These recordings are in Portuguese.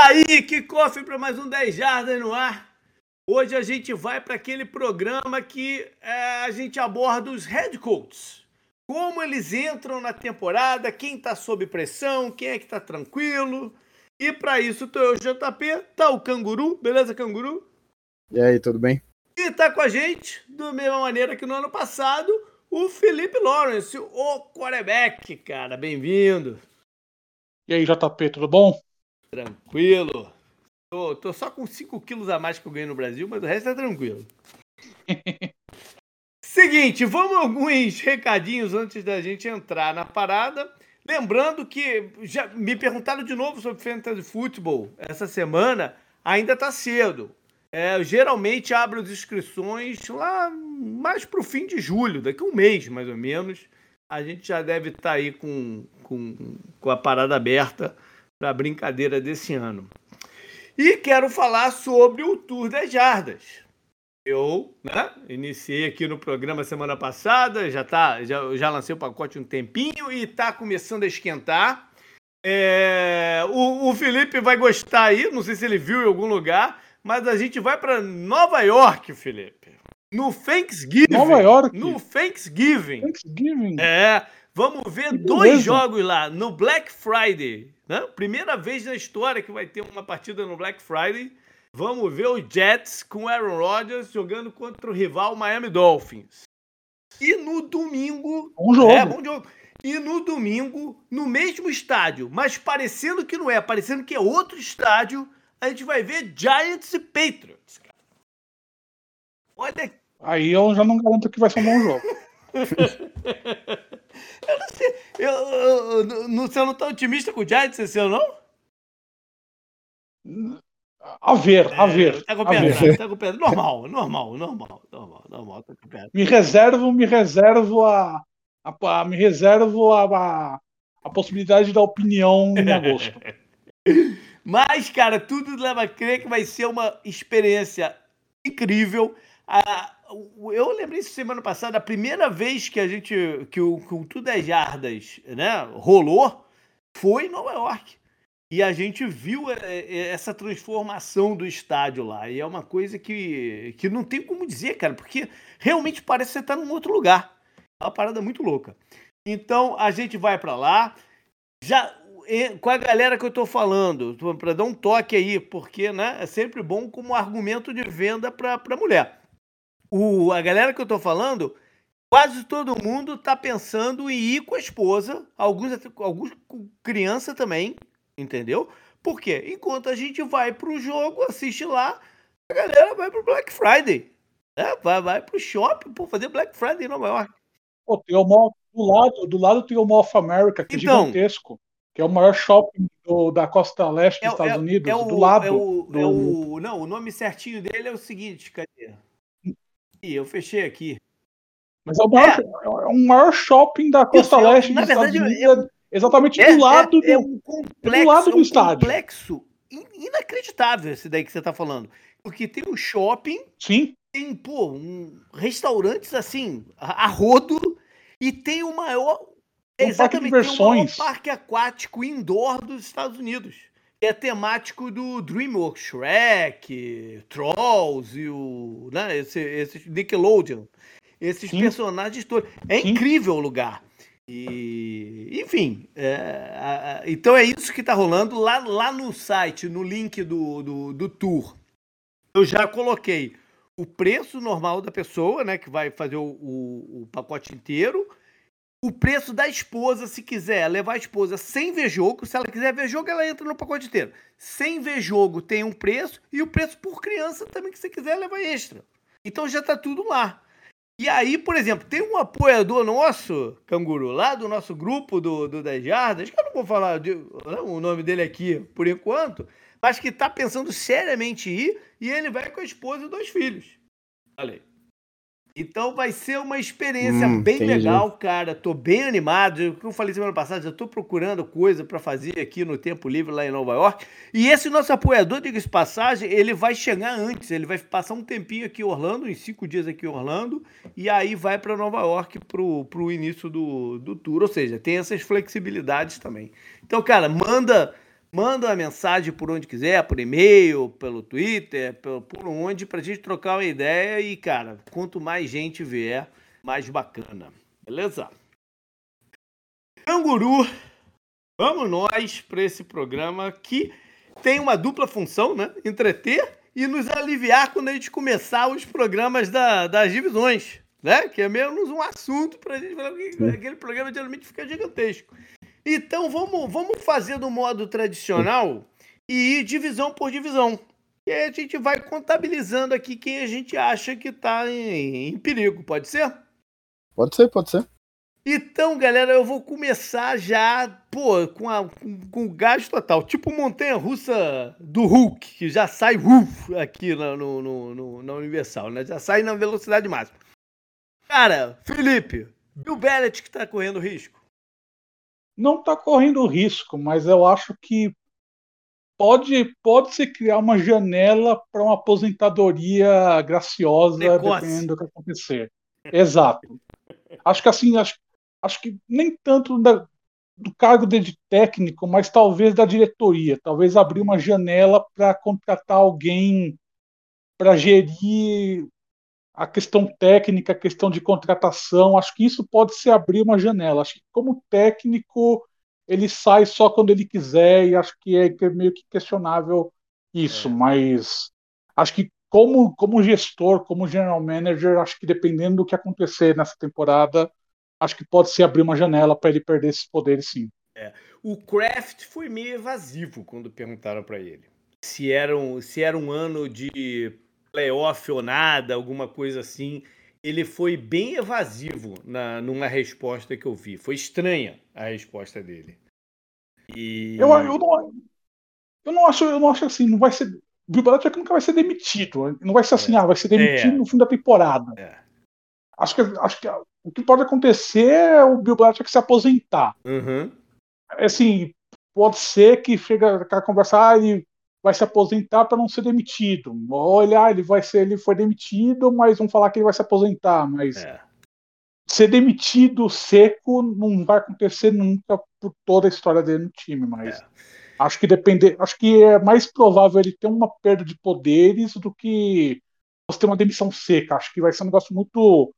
Aí, que cofre para mais um 10 Jardas no ar. Hoje a gente vai para aquele programa que é, a gente aborda os head coaches. Como eles entram na temporada, quem está sob pressão, quem é que está tranquilo. E para isso tô eu, JP, tá o Canguru, beleza, Canguru? E aí, tudo bem? E tá com a gente, da mesma maneira que no ano passado, o Felipe Lawrence, o quarterback, cara, bem-vindo. E aí, JP, tudo bom? Tranquilo. Tô, tô só com 5 quilos a mais que eu ganhei no Brasil, mas o resto é tranquilo. Seguinte, vamos alguns recadinhos antes da gente entrar na parada. Lembrando que já me perguntaram de novo sobre Fantasy Football essa semana, ainda tá cedo. É, geralmente abro as inscrições lá mais pro fim de julho, daqui a um mês mais ou menos. A gente já deve estar tá aí com, com, com a parada aberta para a brincadeira desse ano. E quero falar sobre o Tour das Jardas. Eu né, iniciei aqui no programa semana passada, já, tá, já, já lancei o pacote um tempinho e está começando a esquentar. É, o, o Felipe vai gostar aí, não sei se ele viu em algum lugar, mas a gente vai para Nova York, Felipe. No Thanksgiving. Nova York? No Thanksgiving. Thanksgiving. É. Vamos ver dois jogos lá no Black Friday. Né? Primeira vez na história que vai ter uma partida no Black Friday. Vamos ver o Jets com Aaron Rodgers jogando contra o rival Miami Dolphins. E no domingo. Bom jogo. É, bom jogo. E no domingo, no mesmo estádio, mas parecendo que não é, parecendo que é outro estádio, a gente vai ver Giants e Patriots. Cara. Olha. Aí eu já não garanto que vai ser um bom jogo. Eu não sei. Eu, eu, eu, você não tá otimista com o Giants esse ano, não? A ver, a ver. É, tá com pedra, tá com pedra. Normal, normal, normal, normal, normal, tá com pedra. Me reservo, me reservo a. a, a me reservo a, a, a possibilidade da opinião em agosto. Mas, cara, tudo leva a crer que vai ser uma experiência incrível. A, eu lembrei isso semana passada, a primeira vez que a gente, que o, que o Tudo é Jardas, né, rolou, foi em Nova York. E a gente viu é, é, essa transformação do estádio lá. E é uma coisa que, que não tem como dizer, cara, porque realmente parece que você está num outro lugar. É uma parada muito louca. Então a gente vai para lá. Já com a galera que eu estou falando, para dar um toque aí, porque né, é sempre bom como argumento de venda para mulher o, a galera que eu tô falando, quase todo mundo tá pensando em ir com a esposa, alguns, alguns com criança também, entendeu? Por quê? Enquanto a gente vai pro jogo, assiste lá, a galera vai pro Black Friday. Né? Vai, vai pro shopping, por fazer Black Friday em Nova York. Pô, tem o mall, do lado, do lado tem o Mall of America, que é então, é gigantesco. Que é o maior shopping do, da costa leste dos é, Estados é, Unidos, é o, do lado. É o, do... é o, não, o nome certinho dele é o seguinte, cadê? Eu fechei aqui. Mas é o maior, é. é o maior shopping da costa Isso, leste na dos verdade, Estados Unidos, é, exatamente é, do lado é, do, um complexo, do lado do um estádio. complexo inacreditável esse daí que você está falando. Porque tem o shopping, Sim. tem, pô, um, restaurantes assim, a, a rodo, e tem o maior. Um exatamente, parque tem o maior parque aquático indoor dos Estados Unidos é temático do DreamWorks, Shrek, Trolls e o. Né, esse, esse Nickelodeon. Esses Sim. personagens todos. É Sim. incrível o lugar. E, enfim, é, a, a, então é isso que está rolando lá, lá no site, no link do, do, do tour. Eu já coloquei o preço normal da pessoa, né, que vai fazer o, o, o pacote inteiro, o preço da esposa, se quiser levar a esposa sem ver jogo, se ela quiser ver jogo, ela entra no pacote inteiro. Sem ver jogo tem um preço e o preço por criança também que você quiser levar extra. Então já tá tudo lá. E aí, por exemplo, tem um apoiador nosso, Canguru, lá do nosso grupo do, do 10 Jardas, que eu não vou falar de, não, o nome dele aqui por enquanto, mas que tá pensando seriamente ir e ele vai com a esposa e dois filhos. Aí. Então vai ser uma experiência hum, bem entendi. legal, cara. Tô bem animado. Como eu falei semana passada, já tô procurando coisa para fazer aqui no Tempo Livre lá em Nova York. E esse nosso apoiador, diga-se passagem, ele vai chegar antes. Ele vai passar um tempinho aqui em Orlando, em cinco dias aqui em Orlando, e aí vai para Nova York pro, pro início do, do tour. Ou seja, tem essas flexibilidades também. Então, cara, manda manda uma mensagem por onde quiser, por e-mail, pelo Twitter, por, onde, pra gente trocar uma ideia e, cara, quanto mais gente vier, mais bacana. Beleza? Canguru, vamos nós para esse programa que tem uma dupla função, né? Entreter e nos aliviar quando a gente começar os programas da, das divisões, né? Que é menos um assunto para a gente falar que aquele programa geralmente fica gigantesco. Então vamos, vamos fazer do modo tradicional e ir divisão por divisão. E aí a gente vai contabilizando aqui quem a gente acha que está em, em perigo, pode ser? Pode ser, pode ser. Então, galera, eu vou começar já, pô, com, a, com, com o gás total. Tipo montanha russa do Hulk, que já sai uf, aqui na, no, no, no, na Universal, né? Já sai na velocidade máxima. Cara, Felipe, Bill Bellet que tá correndo risco? Não tá correndo risco, mas eu acho que pode, pode se criar uma janela para uma aposentadoria graciosa, Precoce. dependendo do que acontecer. Exato. Acho que assim, acho, acho que nem tanto da, do cargo de técnico, mas talvez da diretoria. Talvez abrir uma janela para contratar alguém para gerir a questão técnica, a questão de contratação. Acho que isso pode se abrir uma janela. Acho que como técnico ele sai só quando ele quiser e acho que é, é meio que questionável isso, é. mas acho que como, como gestor, como general manager, acho que dependendo do que acontecer nessa temporada, acho que pode se abrir uma janela para ele perder esses poderes, sim. É. O Kraft foi meio evasivo quando perguntaram para ele se era, um, se era um ano de playoff ou nada, alguma coisa assim. Ele foi bem evasivo na, numa resposta que eu vi. Foi estranha a resposta dele. E... Eu, eu, não, eu não acho, eu não acho assim, não vai ser. Bill Belichick nunca vai ser demitido. Não vai ser assim, é. ah, vai ser demitido é. no fim da temporada. É. Acho que, acho que o que pode acontecer é o Bill Belichick se aposentar. Uhum. Assim, pode ser que chega a conversar, ah, ele vai se aposentar para não ser demitido. Olha, ele vai ser, ele foi demitido, mas vão falar que ele vai se aposentar, mas é. ser demitido seco não vai acontecer nunca por toda a história dele no time, mas é. Acho que depender, acho que é mais provável ele ter uma perda de poderes do que você ter uma demissão seca. Acho que vai ser um negócio muito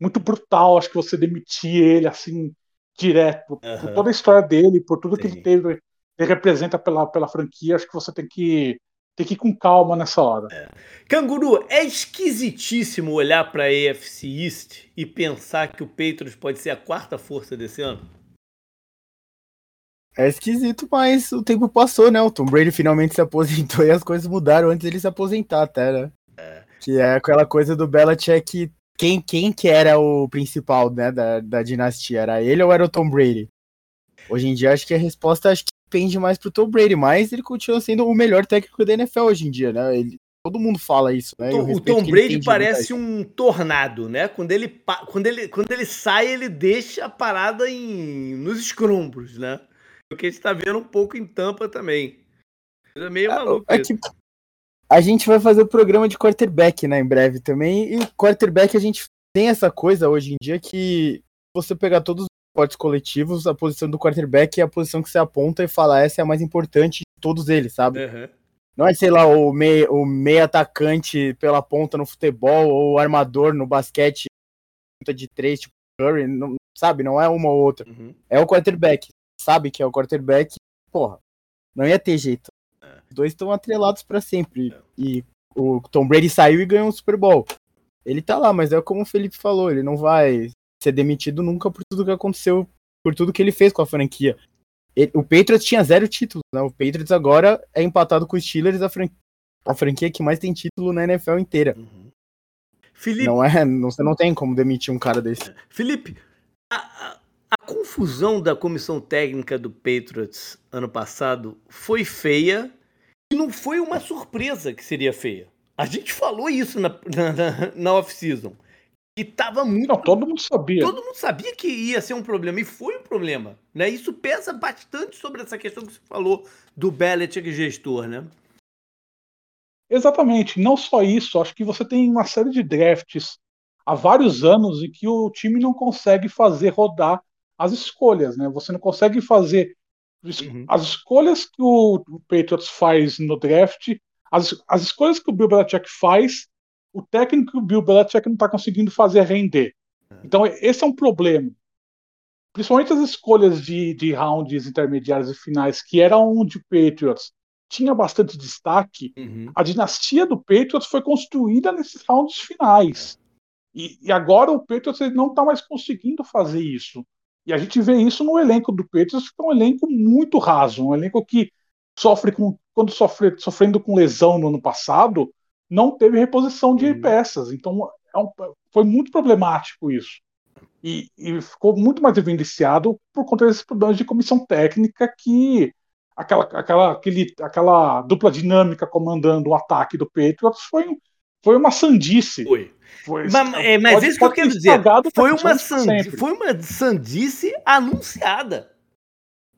muito brutal, acho que você demitir ele assim direto, uhum. por toda a história dele, por tudo Sim. que ele teve, representa pela, pela franquia, acho que você tem que tem que ir com calma nessa hora. É. Canguru, é esquisitíssimo olhar para a AFC East e pensar que o Patriots pode ser a quarta força desse ano? É esquisito, mas o tempo passou, né? O Tom Brady finalmente se aposentou e as coisas mudaram antes dele se aposentar até, né? É. Que é aquela coisa do Belichick, quem, quem que era o principal, né, da, da dinastia? Era ele ou era o Tom Brady? Hoje em dia, acho que a resposta acho que pende mais pro Tom Brady, mas ele continua sendo o melhor técnico da NFL hoje em dia, né? Ele, todo mundo fala isso, né? O, o Tom Brady parece um tornado, né? Quando ele, quando, ele, quando ele sai, ele deixa a parada em, nos escombros, né? o que a gente tá vendo um pouco em Tampa também. É meio ah, maluco. É que a gente vai fazer o programa de quarterback, né, em breve também. E quarterback a gente tem essa coisa hoje em dia que você pegar todos os esportes coletivos, a posição do quarterback é a posição que você aponta e fala essa é a mais importante de todos eles, sabe? Uhum. Não é, sei lá, o meio, o meio atacante pela ponta no futebol ou o armador no basquete de três, tipo Curry, não, sabe? Não é uma ou outra. Uhum. É o quarterback sabe que é o quarterback, porra, não ia ter jeito. É. Os dois estão atrelados para sempre. É. E o Tom Brady saiu e ganhou um Super Bowl. Ele tá lá, mas é como o Felipe falou, ele não vai ser demitido nunca por tudo que aconteceu, por tudo que ele fez com a franquia. Ele, o Patriots tinha zero títulos, né? O Patriots agora é empatado com os Steelers, a, fran a franquia que mais tem título na NFL inteira. Uhum. Felipe... Não é, não, você não tem como demitir um cara desse. Felipe, a, a confusão da comissão técnica do Patriots ano passado foi feia e não foi uma surpresa que seria feia. A gente falou isso na, na, na off-season. E tava muito. Não, todo mundo sabia. Todo mundo sabia que ia ser um problema. E foi um problema. Né? Isso pesa bastante sobre essa questão que você falou do Belichick gestor, né? Exatamente. Não só isso. Acho que você tem uma série de drafts há vários anos em que o time não consegue fazer rodar as escolhas, né? Você não consegue fazer Uhum. As escolhas que o, o Patriots faz no draft, as, as escolhas que o Bill Belichick faz, o técnico Bill Belichick não está conseguindo fazer render. É. Então, esse é um problema. Principalmente as escolhas de, de rounds intermediários e finais, que era onde o Patriots tinha bastante destaque, uhum. a dinastia do Patriots foi construída nesses rounds finais. E, e agora o Patriots não está mais conseguindo fazer isso. E a gente vê isso no elenco do Patriots, que é um elenco muito raso, um elenco que sofre com, quando sofre, sofrendo com lesão no ano passado, não teve reposição de uhum. peças. Então é um, foi muito problemático isso. E, e, ficou muito mais evidenciado por conta desses problemas de comissão técnica que aquela, aquela, aquele, aquela dupla dinâmica comandando o ataque do Patriots foi, foi uma sandice. Foi. foi mas, é, mas pode, isso que eu quero dizer. Foi uma, sandice, foi uma sandice anunciada.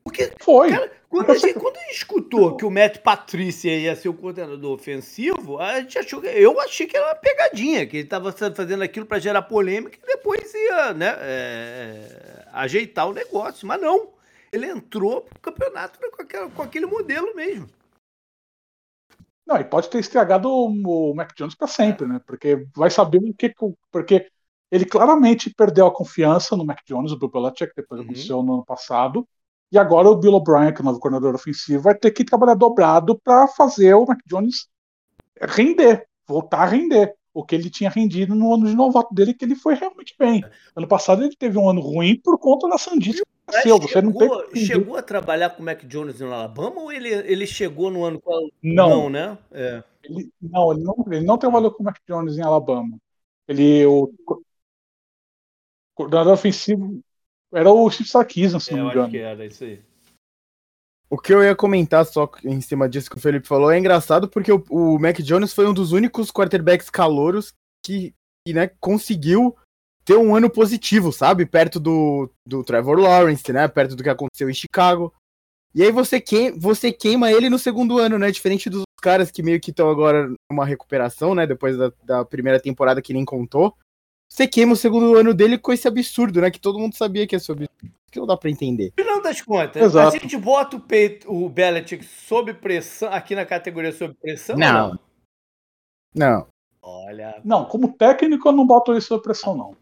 Porque, foi. Cara, quando, a gente, quando a gente escutou que o Matt Patrícia ia ser o coordenador ofensivo, a gente achou que, eu achei que era uma pegadinha, que ele estava fazendo aquilo para gerar polêmica e depois ia né, é, ajeitar o negócio. Mas não. Ele entrou pro campeonato com, aquela, com aquele modelo mesmo. Não, e pode ter estragado o, o Mac Jones para sempre, né? Porque vai saber o que. Porque ele claramente perdeu a confiança no Mac Jones, o Bill Belichick, depois uhum. aconteceu no ano passado. E agora o Bill O'Brien, que é o novo coordenador ofensivo, vai ter que trabalhar dobrado para fazer o Mac Jones render, voltar a render o que ele tinha rendido no ano de novato dele, que ele foi realmente bem. Ano passado ele teve um ano ruim por conta da sandice Chegou, você não tem... chegou a trabalhar com o Mac Jones no Alabama ou ele, ele chegou no ano qual... Não, não né? É. Ele, não, ele não, ele não trabalhou com o Mac Jones em Alabama. Ele, o coordenador ofensivo era o Steve Sarkisian, se é, não me engano. Acho que era isso aí. O que eu ia comentar só em cima disso que o Felipe falou é engraçado porque o, o Mac Jones foi um dos únicos quarterbacks calouros que, que né, conseguiu ter um ano positivo, sabe? Perto do, do Trevor Lawrence, né? Perto do que aconteceu em Chicago. E aí você, que, você queima ele no segundo ano, né? Diferente dos caras que meio que estão agora numa recuperação, né? Depois da, da primeira temporada que nem contou. Você queima o segundo ano dele com esse absurdo, né? Que todo mundo sabia que ia ser absurdo. Que não dá pra entender. Final das contas, Exato. a gente bota o, peito, o Belichick sob pressão, aqui na categoria sob pressão? Não. Não. não. Olha. Não, como técnico eu não boto ele sob pressão, não.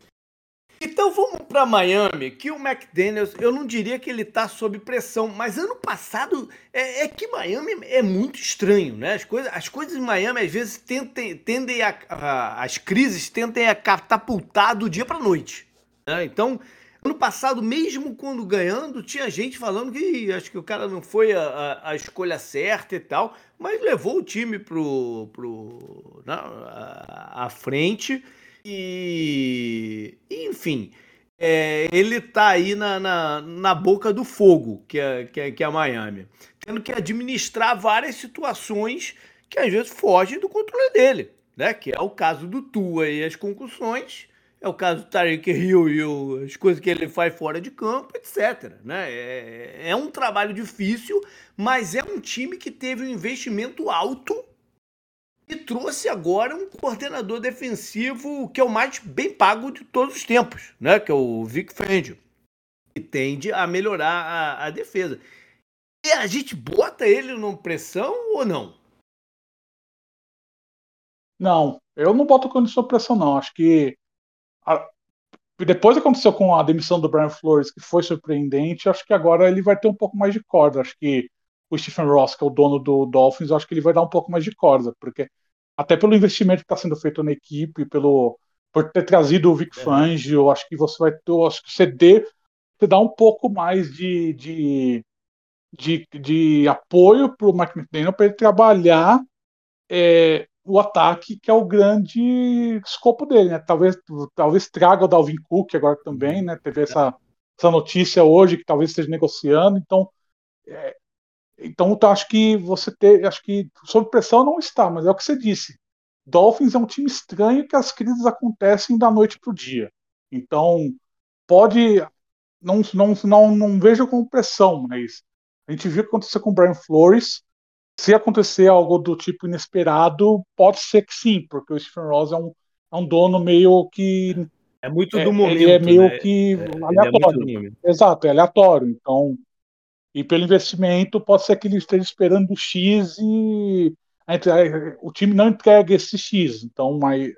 Então vamos para Miami, que o McDaniels, eu não diria que ele está sob pressão, mas ano passado é, é, que Miami é muito estranho, né? As coisas, as coisas em Miami às vezes tentem, tendem a, a, as crises tendem a catapultar do dia para noite. Né? Então, ano passado, mesmo quando ganhando, tinha gente falando que acho que o cara não foi a, a, escolha certa e tal, mas levou o time pro, pro, na, a frente. E, enfim, é, ele tá aí na, na, na, boca do fogo, que é, que, é, que é Miami, tendo que administrar várias situações que às vezes fogem do controle dele, né? Que é o caso do Tua e as concussões, é o caso do Tariq Hill e o, as coisas que ele faz fora de campo, etc. Né? É, é um trabalho difícil, mas é um time que teve um investimento alto e trouxe agora um coordenador defensivo que é o mais bem pago de todos os tempos, né? Que é o Vic Fangio, que tende a melhorar a, a defesa. E a gente bota ele numa pressão ou não? Não, eu não boto condição de pressão, não. Acho que a, depois aconteceu com a demissão do Brian Flores, que foi surpreendente, acho que agora ele vai ter um pouco mais de corda. Acho que o Stephen Ross, que é o dono do Dolphins, eu acho que ele vai dar um pouco mais de corda, porque até pelo investimento que está sendo feito na equipe, pelo por ter trazido o Vic é. Fangio, eu acho que você vai ter, acho que você, dê, você dá um pouco mais de, de, de, de apoio para o Mike McDaniel para ele trabalhar é, o ataque, que é o grande escopo dele, né? Talvez, talvez traga o Dalvin Cook agora também, né? Teve essa, essa notícia hoje que talvez esteja negociando, então é, então, eu acho que você ter, acho que sob pressão não está, mas é o que você disse. Dolphins é um time estranho que as crises acontecem da noite para o dia. Então, pode. Não, não, não, não vejo como pressão, mas a gente viu o que aconteceu com o Brian Flores. Se acontecer algo do tipo inesperado, pode ser que sim, porque o Stephen Ross é um, é um dono meio que. É muito do é, momento. Ele é meio né? que é, é aleatório. É Exato, é aleatório. Então, E pelo investimento, pode ser que ele esteja esperando o X e o time não entrega esse X. Então, mas,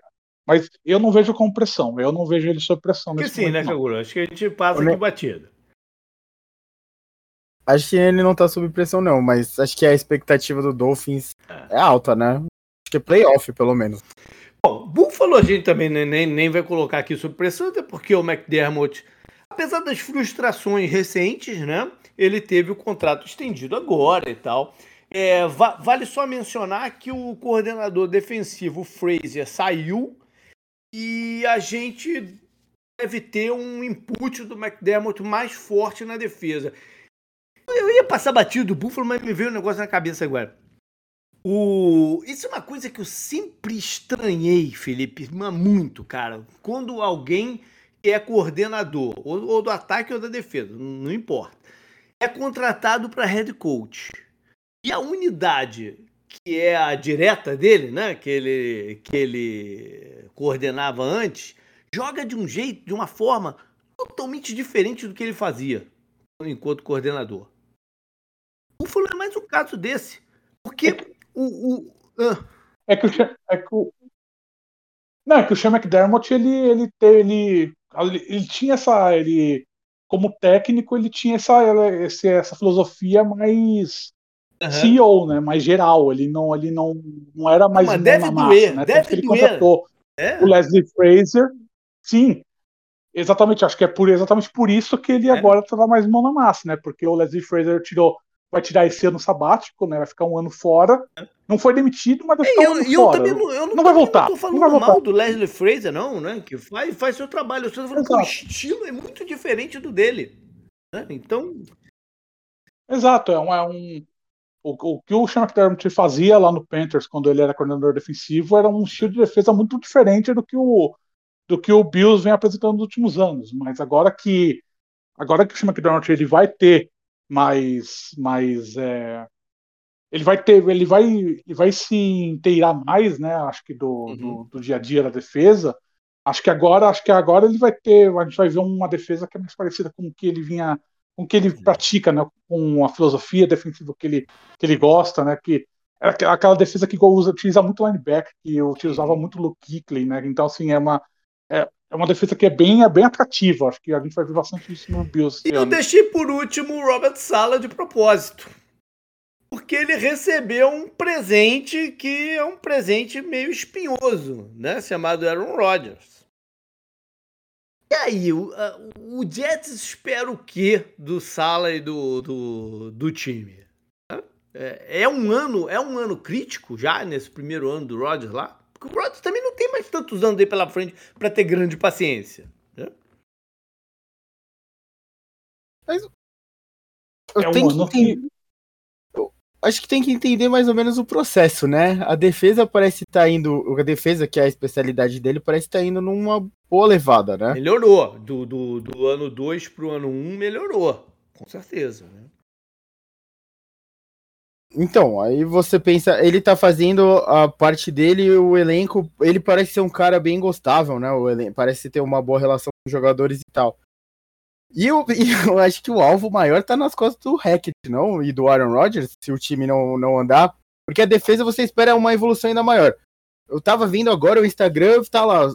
mas eu não vejo com pressão. Eu não vejo ele sob pressão. Que sim, né, Kagura? Acho que a gente passa aqui batida. Acho que ele não tá sob pressão, não, mas acho que a expectativa do Dolphins é, é alta, né? Acho que é playoff, pelo menos. Bom, Buffalo a gente também nem, nem vai colocar aqui sob pressão, até porque o McDermott, apesar das frustrações recentes, né? Ele teve o contrato estendido agora e tal. É, va vale só mencionar que o coordenador defensivo, Frazier, saiu e a gente deve ter um input do McDermott mais forte na defesa. Eu ia passar batido do Buffalo, mas me veio um negócio na cabeça agora. O... Isso é uma coisa que eu sempre estranhei, Felipe, muito, cara. Quando alguém é coordenador, ou, ou do ataque ou da defesa, não importa, é contratado para head coach. E a unidade que é a direta dele, né, que ele, que ele coordenava antes, joga de um jeito, de uma forma totalmente diferente do que ele fazia enquanto coordenador. O Buffalo é mais um caso desse. Porque é o. o uh. é, que o, é que o. Não, é que o Sean McDermott, ele, ele, ele, ele, ele tinha essa. Ele, como técnico, ele tinha essa, essa, filosofia mais. Uhum. CEO, né? Mais geral. Ele não, ele não, não era mais. Não, deve massa, doer, né? deve ele doer. contratou é? o Leslie Fraser. Sim, Exatamente, acho que é por, exatamente por isso que ele é. agora tá mais mão na massa, né? Porque o Leslie Fraser tirou vai tirar esse ano sabático, né? Vai ficar um ano fora. Não foi demitido, mas vai ficar eu, um ano eu fora. Também não, eu não, não vai voltar. Não tô falando não mal do Leslie Fraser, não, né? Que faz, faz seu trabalho. Eu estou falando que o estilo é muito diferente do dele. Né? Então. Exato, é um. É um o, o que o Sean McDermott fazia lá no Panthers quando ele era coordenador defensivo era um estilo de defesa muito diferente do que o do que o Bills vem apresentando nos últimos anos. Mas agora que agora que o Sean McDermott ele vai ter mas, mas é, ele vai ter, ele vai, ele vai se inteirar mais, né? Acho que do, uhum. do, do, dia a dia da defesa. Acho que agora, acho que agora ele vai ter, a gente vai ver uma defesa que é mais parecida com o que ele vinha, com o que ele pratica, né? Com a filosofia defensiva que ele, que ele gosta, né? Que é aquela defesa que usa, utiliza muito linebacker, que utilizava muito Luke Kuechly, né? Então assim é uma é, é uma defesa que é bem, é bem atrativa. Acho que a gente vai ver bastante isso no Bills. E eu deixei por último o Robert Sala de propósito. Porque ele recebeu um presente que é um presente meio espinhoso, né? Chamado Aaron Rodgers. E aí, o, o Jets espera o quê do Sala e do, do, do time? É, é, um ano, é um ano crítico já nesse primeiro ano do Rodgers lá? Porque o Rodgers também não tem mais tantos anos aí pela frente para ter grande paciência. Né? Mas eu é tenho um que entender. acho que tem que entender mais ou menos o processo, né? A defesa parece estar tá indo. A defesa, que é a especialidade dele, parece estar tá indo numa boa levada, né? Melhorou. Do, do, do ano 2 pro ano 1, um, melhorou. Com certeza, né? Então, aí você pensa, ele tá fazendo a parte dele, o elenco, ele parece ser um cara bem gostável, né? O elenco, parece ter uma boa relação com os jogadores e tal. E eu, eu acho que o alvo maior tá nas costas do Hackett, não? E do Aaron Rodgers, se o time não, não andar. Porque a defesa você espera uma evolução ainda maior. Eu tava vendo agora o Instagram, tá lá,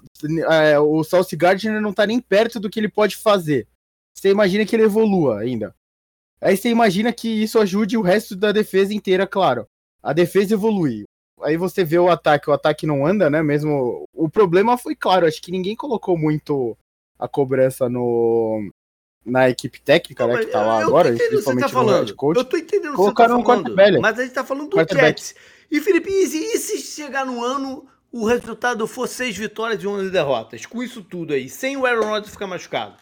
é, o Sauce Gardner não tá nem perto do que ele pode fazer. Você imagina que ele evolua ainda. Aí você imagina que isso ajude o resto da defesa inteira, claro. A defesa evolui. Aí você vê o ataque, o ataque não anda, né? Mesmo. O problema foi claro, acho que ninguém colocou muito a cobrança no na equipe técnica, não, né, que tá lá agora, principalmente tá no coach. Eu tô entendendo Colocaram o que você tá falando, mas a gente tá falando do Jets. E Felipe, e se, e se chegar no ano o resultado for seis vitórias e 11 derrotas? Com isso tudo aí, sem o Aaron Rodgers ficar machucado?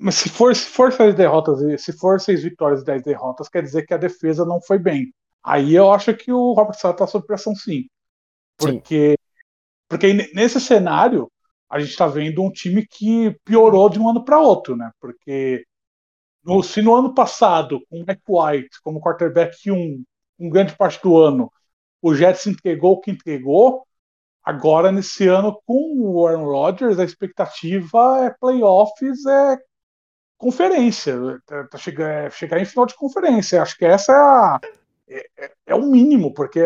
Mas se for, se for seis derrotas, se for seis vitórias e dez derrotas, quer dizer que a defesa não foi bem. Aí eu acho que o Robert Sala está sob pressão sim. Porque, sim. porque nesse cenário, a gente está vendo um time que piorou de um ano para outro, né? Porque no, se no ano passado, com o Mike White como quarterback 1, um grande parte do ano, o Jets entregou o que entregou, agora nesse ano com o Aaron Rodgers, a expectativa é playoffs, é conferência, tá, tá chegar, é, chegar em final de conferência. Acho que essa é, a, é, é, é o mínimo, porque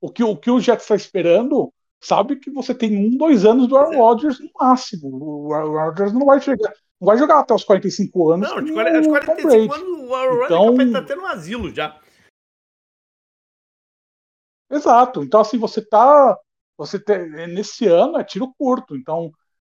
o que o, que o Jets está esperando sabe que você tem um, dois anos do Aaron Rodgers no máximo. O Aaron Rodgers não vai chegar, não vai jogar até os 45 anos. Não, aos 45 anos o Aaron então, Rodgers está tendo um asilo já. Exato. Então, assim, você tá. Você tem, nesse ano é tiro curto. Então,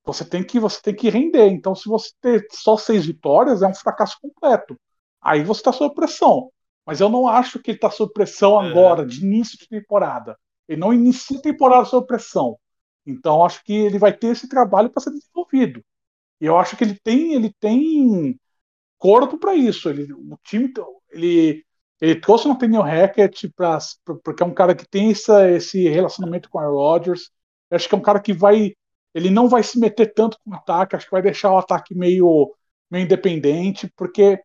você tem que você tem que render. Então, se você ter só seis vitórias, é um fracasso completo. Aí você está sob pressão. Mas eu não acho que ele está sob pressão é. agora, de início de temporada. Ele não inicia a temporada sob pressão. Então, acho que ele vai ter esse trabalho para ser desenvolvido. E eu acho que ele tem, ele tem corpo para isso. Ele, o time, ele, ele trouxe o Nathaniel Hackett pra, porque é um cara que tem essa, esse relacionamento com a Rodgers. Eu acho que é um cara que vai ele não vai se meter tanto com o ataque, acho que vai deixar o ataque meio, meio independente, porque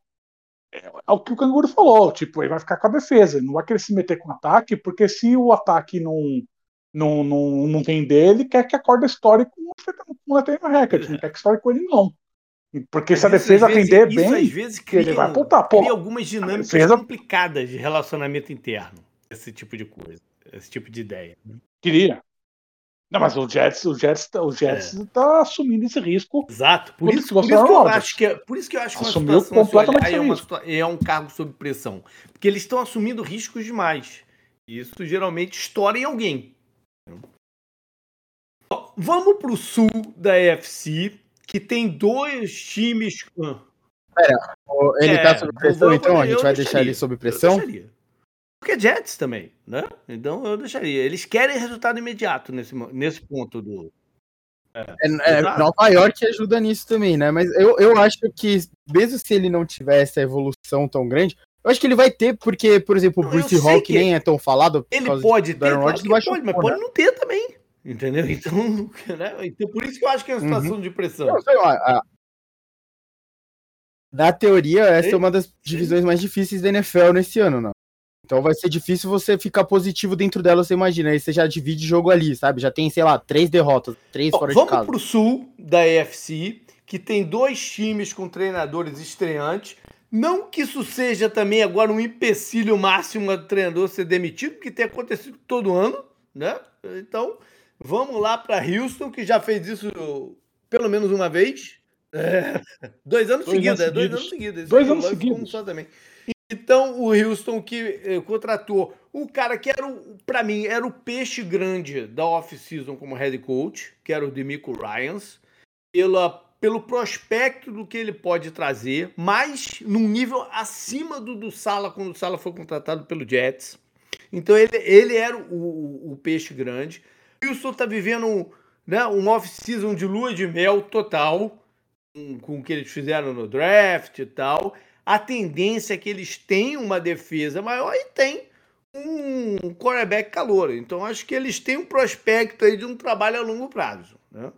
é, é o que o Canguru falou, tipo, ele vai ficar com a defesa, ele não vai querer se meter com o ataque, porque se o ataque não, não, não, não tem dele, quer que acorde a história com o Nathaniel Hackett, não quer que história com ele não. Porque Mas se a defesa atender bem, às vezes cria, ele vai apontar. Pô, cria algumas dinâmicas defesa... complicadas de relacionamento interno. Esse tipo de coisa. Esse tipo de ideia. Queria. Não, mas o Jets, o Jets, o Jets é. tá assumindo esse risco. Exato. Por isso, por isso que eu acho que é, por isso que eu acho que Assumiu uma situação completamente é, uma, é um cargo sob pressão, porque eles estão assumindo riscos demais. Isso geralmente estoura em alguém. Vamos para o sul da EFC, que tem dois times. Pera, ele tá é, tá sob pressão, então? A gente vai deixar ele sob pressão? Eu deixaria. Porque é Jets também, né? Então eu deixaria. Eles querem resultado imediato nesse, nesse ponto do. É, é, Nova York ajuda nisso também, né? Mas eu, eu acho que, mesmo se ele não tiver essa evolução tão grande, eu acho que ele vai ter, porque, por exemplo, o Bruce Hall, que nem é tão falado. Ele pode ter, claro pode, mas pode não ter também. Entendeu? Então, né? então, por isso que eu acho que é uma situação uhum. de pressão. Não, sei lá, a... Na teoria, essa é uma das divisões mais difíceis da NFL nesse ano, não? Então vai ser difícil você ficar positivo dentro dela, você imagina. Aí você já divide jogo ali, sabe? Já tem, sei lá, três derrotas, três fora Bom, de casa. Vamos pro sul da EFC, que tem dois times com treinadores estreantes. Não que isso seja também agora um empecilho máximo do treinador ser demitido, que tem acontecido todo ano, né? Então, vamos lá para Houston, que já fez isso pelo menos uma vez. É, dois anos dois seguidos, anos é, dois anos seguidos. Dois anos seguidos. Só também. Então, o Houston que eh, contratou o cara que era, para mim, era o peixe grande da off-season como head coach, que era o Demico Ryans, pela, pelo prospecto do que ele pode trazer, mas num nível acima do, do Sala, quando o Sala foi contratado pelo Jets. Então, ele, ele era o, o, o peixe grande. Houston está vivendo né, um off-season de lua de mel total, com, com o que eles fizeram no draft e tal a tendência é que eles tenham uma defesa maior e tem um quarterback calor. Então acho que eles têm um prospecto aí de um trabalho a longo prazo. Né?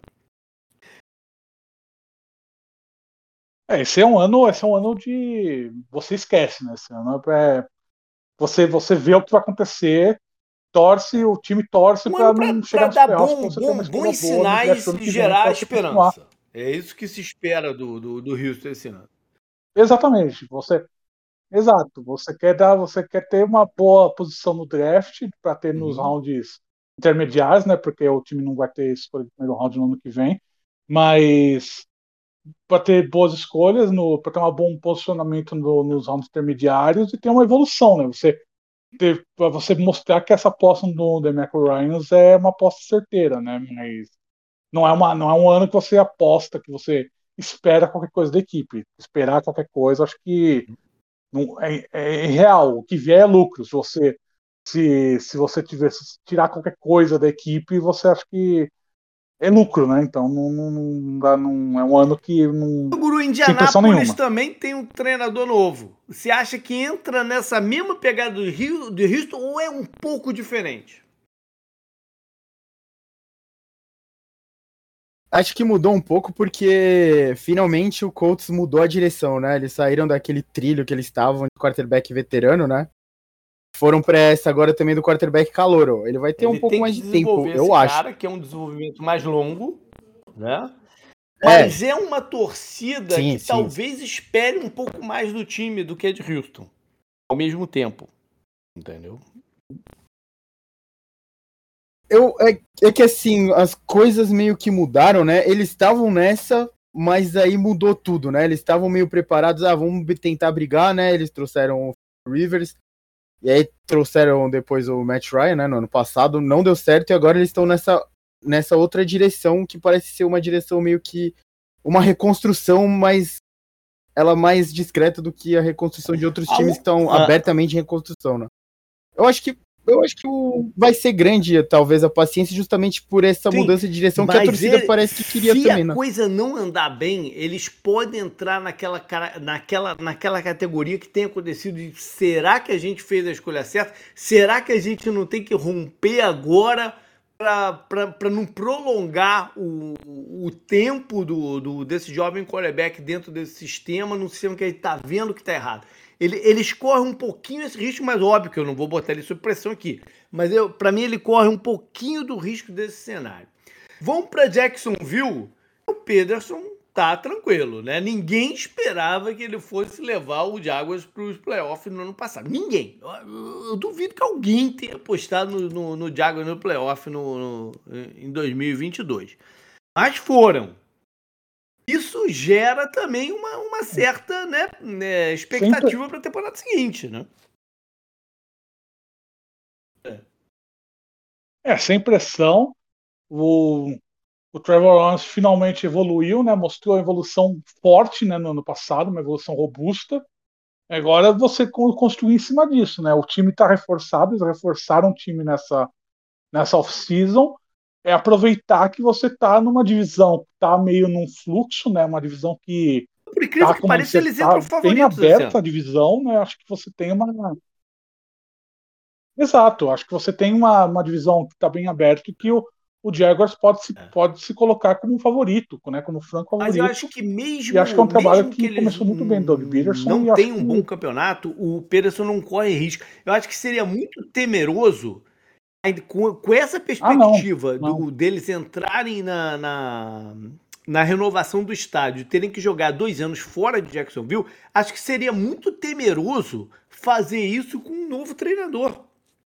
É, esse é um ano, esse é um ano de você esquece, né? Esse ano é você você vê o que vai acontecer, torce, o time torce para não chegar nos playoffs, bom, bom, bons sinais e gerar esperança. É isso que se espera do, do, do Houston esse ano. Exatamente. Você Exato. Você quer dar, você quer ter uma boa posição no draft para ter nos uhum. rounds intermediários, né? Porque o time não vai ter escolha de primeiro round no ano que vem, mas para ter boas escolhas, para ter um bom posicionamento no, nos rounds intermediários e ter uma evolução, né? Você para você mostrar que essa aposta do Demarco Ryans é uma aposta certeira, né? Mas não é uma não é um ano que você aposta que você espera qualquer coisa da equipe. Esperar qualquer coisa, acho que não, é, é real. O que vier é lucro. Se você se, se você tiver, se tirar qualquer coisa da equipe, você acha que é lucro, né? Então não, não, não, dá, não é um ano que não. O Guru Indianápolis também tem um treinador novo. Você acha que entra nessa mesma pegada do Rio, do Houston ou é um pouco diferente? Acho que mudou um pouco porque finalmente o Colts mudou a direção, né? Eles saíram daquele trilho que eles estavam de quarterback veterano, né? Foram para essa agora também do quarterback calouro. Ele vai ter Ele um pouco mais de tempo, eu acho. cara que é um desenvolvimento mais longo, né? Mas é, é uma torcida sim, que sim. talvez espere um pouco mais do time do que a de Houston. Ao mesmo tempo. Entendeu? Eu, é, é que assim, as coisas meio que mudaram, né? Eles estavam nessa, mas aí mudou tudo, né? Eles estavam meio preparados, ah, vamos tentar brigar, né? Eles trouxeram o Rivers, e aí trouxeram depois o Matt Ryan, né? No ano passado, não deu certo, e agora eles estão nessa, nessa outra direção, que parece ser uma direção meio que uma reconstrução, mas ela mais discreta do que a reconstrução de outros times que estão ah. abertamente em reconstrução, né? Eu acho que eu acho que o, vai ser grande, talvez, a paciência, justamente por essa Sim, mudança de direção que a torcida ele, parece que queria se também. Se a né? coisa não andar bem, eles podem entrar naquela, naquela, naquela categoria que tem acontecido de será que a gente fez a escolha certa? Será que a gente não tem que romper agora para não prolongar o, o tempo do, do, desse jovem quarterback dentro desse sistema, num sistema que ele está vendo que está errado? Ele, eles correm um pouquinho esse risco, mas óbvio que eu não vou botar ele sob pressão aqui. Mas para mim ele corre um pouquinho do risco desse cenário. Vamos para Jacksonville. O Pederson tá tranquilo, né? Ninguém esperava que ele fosse levar o Jaguars para os playoffs no ano passado. Ninguém. Eu, eu, duvido que alguém tenha apostado no, no, no Jaguars no playoff no, no, em 2022. Mas foram. Isso gera também uma, uma certa né, né expectativa para a temporada seguinte, né? É. é, sem pressão. O, o Trevor Lawrence finalmente evoluiu, né? Mostrou a evolução forte né, no ano passado, uma evolução robusta. Agora você construir em cima disso, né? O time está reforçado, eles reforçaram o time nessa, nessa off-season é aproveitar que você está numa divisão que está meio num fluxo, né? Uma divisão que por incrível tá, que pareça, eles tá entram bem aberta a divisão, né? Acho que você tem uma Exato, acho que você tem uma, uma divisão que está bem aberta e que o, o Jaguars pode se, é. pode se colocar como um favorito, né? Como franco favorito. Mas eu acho que mesmo. E acho que é um trabalho que, que começou muito bem, Doug Peterson. Não tem um que... bom campeonato, o Peterson não corre risco. Eu acho que seria muito temeroso com, com essa perspectiva ah, não, não. Do, deles entrarem na, na, na, renovação do estádio, terem que jogar dois anos fora de Jacksonville, acho que seria muito temeroso fazer isso com um novo treinador.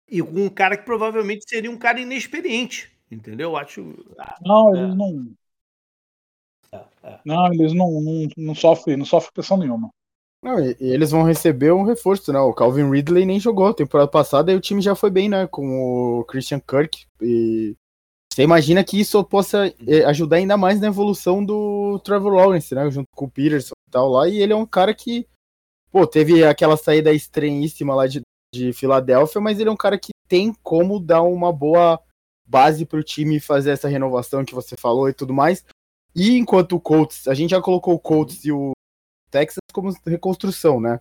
E com um cara que provavelmente seria um cara inexperiente. Entendeu? Acho. Ah, não, é. eles não. É, é. Não, eles não, não, não sofrem não sofre pressão nenhuma. Não, e, e, eles vão receber um reforço, né? O Calvin Ridley nem jogou temporada passada e o time já foi bem, né? Com o Christian Kirk. E você imagina que isso possa eh, ajudar ainda mais na evolução do Trevor Lawrence, né? Junto com o Peterson e tal lá. E ele é um cara que, pô, teve aquela saída estranhíssima lá de, de Filadélfia, mas ele é um cara que tem como dar uma boa base para o time fazer essa renovação que você falou e tudo mais. E enquanto o Colts, a gente já colocou o Colts e o Texas como reconstrução, né?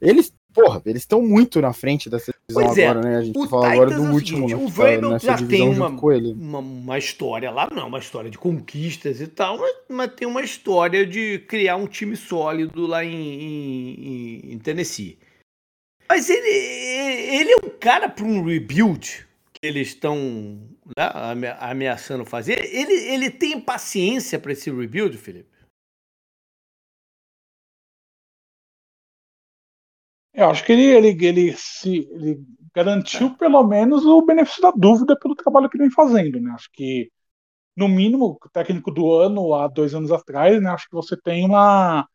Eles, porra, eles estão muito na frente dessa divisão é, agora, né? A gente fala agora do é último, seguinte, né? O Vrabel já tem uma, uma, uma, história lá, não, uma história de conquistas e tal, mas, mas, tem uma história de criar um time sólido lá em, em, em Tennessee. Mas ele, ele é um cara para um rebuild que eles estão né, ameaçando fazer. Ele, ele tem paciência para esse rebuild, Felipe? Eu acho que ele, ele, ele, se, ele garantiu pelo menos o benefício da dúvida pelo trabalho que ele vem fazendo, né? Acho que, no mínimo, o técnico do ano, há dois anos atrás, né? Acho que você tem uma.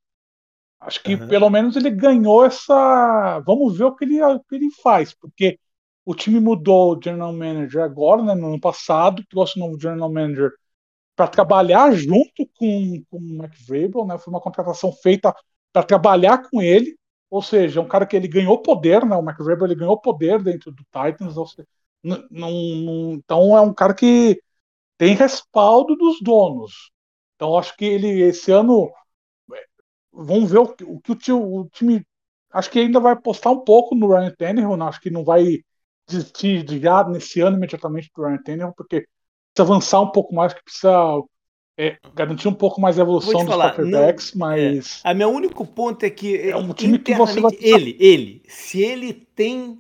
Acho que uhum. pelo menos ele ganhou essa. Vamos ver o que ele, o que ele faz, porque o time mudou o general manager agora, né? No ano passado, trouxe um novo general manager para trabalhar junto com, com o McVable, né? Foi uma contratação feita para trabalhar com ele ou seja, é um cara que ele ganhou poder, né? O McVeigh ele ganhou poder dentro do Titans. Seja, não, não, então é um cara que tem respaldo dos donos. Então acho que ele esse ano vamos ver o, o que o, o, time acho que ainda vai apostar um pouco no Ryan Tannehill, não, acho que não vai desistir de já nesse ano imediatamente do Ryan Tannehill, porque precisa avançar um pouco mais, que precisa é, garantir um pouco mais a evolução dos quarterbacks, mas. É. A meu único ponto é que. É um time que você vai... ele, ele, se ele tem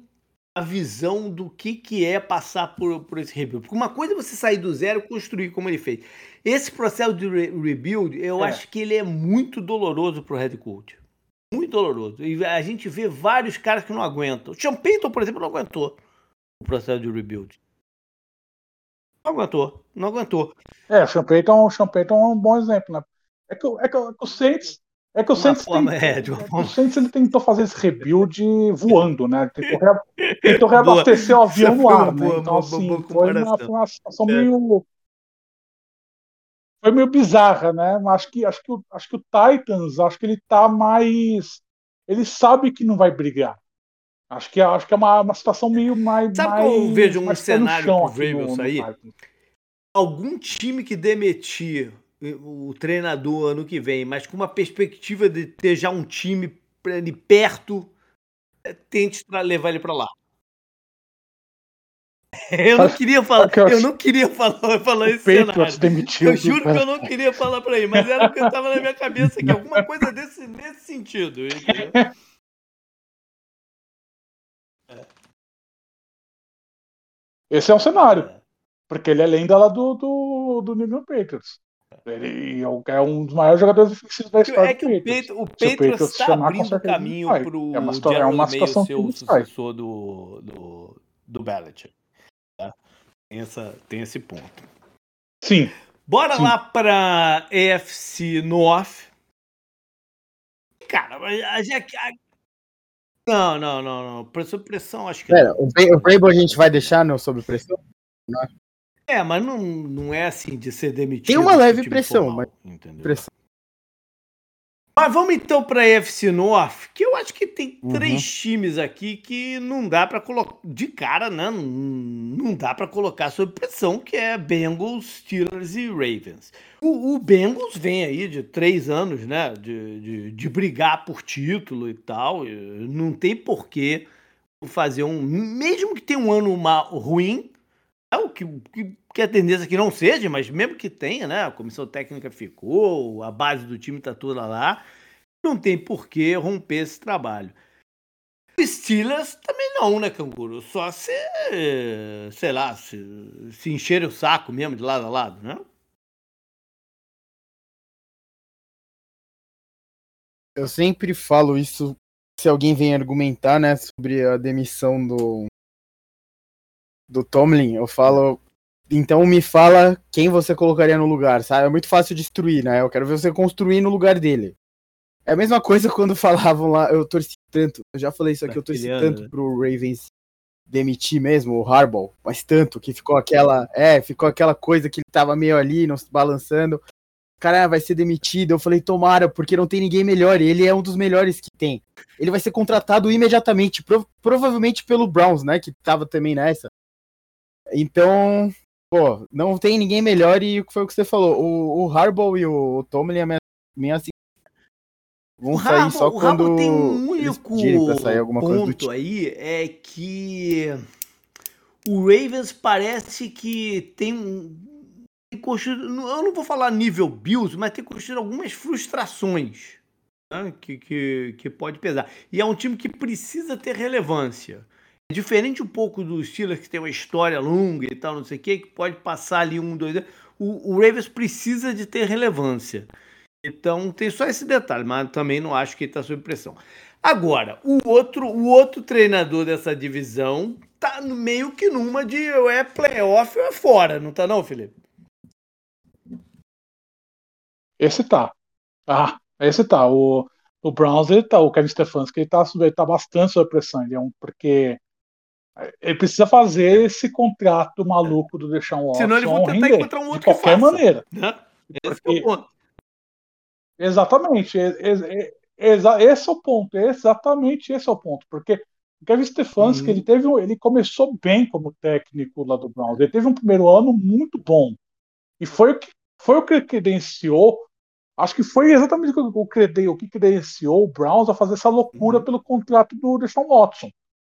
a visão do que, que é passar por, por esse rebuild. Porque uma coisa é você sair do zero e construir como ele fez. Esse processo de re rebuild, eu é. acho que ele é muito doloroso para o head coach. Muito doloroso. E a gente vê vários caras que não aguentam. O Sean Payton, por exemplo, não aguentou o processo de rebuild. Não aguentou. Não aguentou. É, o Sean Payton, o Sean Payton é um bom exemplo, né? É que, é que, é que o Saints é que o Saints, forma, tem, é, o Saints ele tentou fazer esse rebuild voando, né? Tentou, rea, tentou reabastecer boa. o avião no ar, né? Então, boa, assim, foi, uma, foi uma situação é. meio. Foi meio bizarra, né? Mas acho que, acho, que, acho que o Titans, acho que ele tá mais. Ele sabe que não vai brigar. Acho que, acho que é uma, uma situação meio mais. Sabe mais, eu vejo um cenário pro Ravens aí? Algum time que demitir o treinador ano que vem, mas com uma perspectiva de ter já um time ali perto, é, tente levar ele para lá. Eu não queria falar, eu não queria falar, falar esse cenário. Demitiu, eu juro que eu não queria falar para ele, mas era o que estava na minha cabeça aqui, alguma coisa desse, nesse sentido. Esse é um cenário, é. porque ele é lenda lá do, do, do New England Patriots. Ele é um dos maiores jogadores defensivos da história é que o Patriots. O Patriots está abrindo caminho para o é uma, é uma situação ser o sucessor do, do, do Belichick. Tá? Tem, essa, tem esse ponto. Sim. Bora Sim. lá para EFC North. Cara, a, já não, não, não, não. Pressão, pressão, acho que. Pera, o, o a gente vai deixar no, sob pressão? Não. É, mas não, não é assim de ser demitido. Tem uma leve pressão, formal, mas. Entendeu? Pressão. Mas vamos então para a EFC North, que eu acho que tem uhum. três times aqui que não dá para colocar de cara, né? Não, dá para colocar sob pressão, que é Bengals, Steelers e Ravens. O, o Bengals vem aí de três anos, né? De, de, de brigar por título e tal. Não tem porquê fazer um. Mesmo que tenha um ano ruim, é o que, que, que a tendência é que não seja, mas mesmo que tenha, né? A comissão técnica ficou, a base do time está toda lá, não tem por que romper esse trabalho. Steelers também não, né, Canguru? Só se, sei lá, se, se encher o saco mesmo de lado a lado, né? Eu sempre falo isso se alguém vem argumentar, né, sobre a demissão do, do Tomlin, eu falo. Então me fala quem você colocaria no lugar, sabe? É muito fácil destruir, né? Eu quero ver você construir no lugar dele. É a mesma coisa quando falavam lá, eu torci tanto, eu já falei isso aqui, eu torci tanto pro Ravens demitir mesmo o Harbaugh, mas tanto que ficou aquela, é, ficou aquela coisa que ele tava meio ali, não se balançando. Cara, vai ser demitido. Eu falei, tomara, porque não tem ninguém melhor. Ele é um dos melhores que tem. Ele vai ser contratado imediatamente, prov provavelmente pelo Browns, né, que tava também nessa. Então, pô, não tem ninguém melhor e foi o que você falou. O, o Harbaugh e o Tomlin é meio assim. Vão sair Harbaugh, só quando tem um único ponto aí é que o Ravens parece que tem um eu não vou falar nível Bills, mas tem construído algumas frustrações né, que, que, que pode pesar. E é um time que precisa ter relevância. Diferente um pouco do Steelers, que tem uma história longa e tal, não sei o quê, que pode passar ali um, dois. O, o Ravens precisa de ter relevância. Então tem só esse detalhe, mas também não acho que ele está sob pressão. Agora, o outro, o outro treinador dessa divisão tá meio que numa de ou é playoff ou é fora, não tá não, Felipe? Esse tá. Ah, esse tá. O, o Browns, ele tá, o Kevin Stefanski, ele tá, ele tá bastante sob pressão. Ele é um, porque ele precisa fazer esse contrato maluco do Deshaun Watson Senão ele vai tentar render, encontrar um outro de qualquer maneira. Né? Esse Porque... é o ponto. Exatamente. Esse é o ponto. Exatamente esse é o ponto. Porque o Kevin Stefanski, uhum. ele, teve, ele começou bem como técnico lá do Browns. Ele teve um primeiro ano muito bom. E foi o que, foi o que credenciou Acho que foi exatamente o que, o que credenciou o Browns a fazer essa loucura uhum. pelo contrato do Deshaun Watson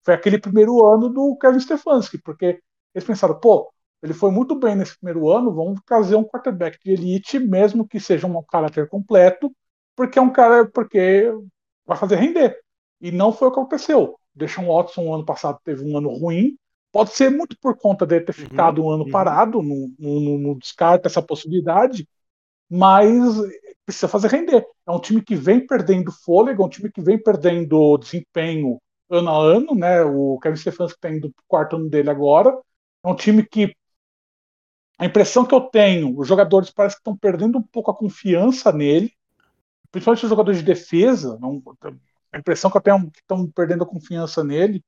foi aquele primeiro ano do Kevin Stefanski, porque eles pensaram, pô, ele foi muito bem nesse primeiro ano, vamos trazer um quarterback de elite, mesmo que seja um caráter completo, porque é um cara, porque vai fazer render. E não foi o que aconteceu. Deshaun Watson ano passado teve um ano ruim. Pode ser muito por conta de ter uhum, ficado um ano uhum. parado, não, não, não descarta essa possibilidade, mas precisa fazer render. É um time que vem perdendo fôlego, é um time que vem perdendo desempenho ano a ano, né? O Kevin Stefanski está indo para o quarto ano dele agora. É um time que a impressão que eu tenho, os jogadores parecem que estão perdendo um pouco a confiança nele, principalmente os jogadores de defesa. Não, a impressão que eu tenho é que estão perdendo a confiança nele.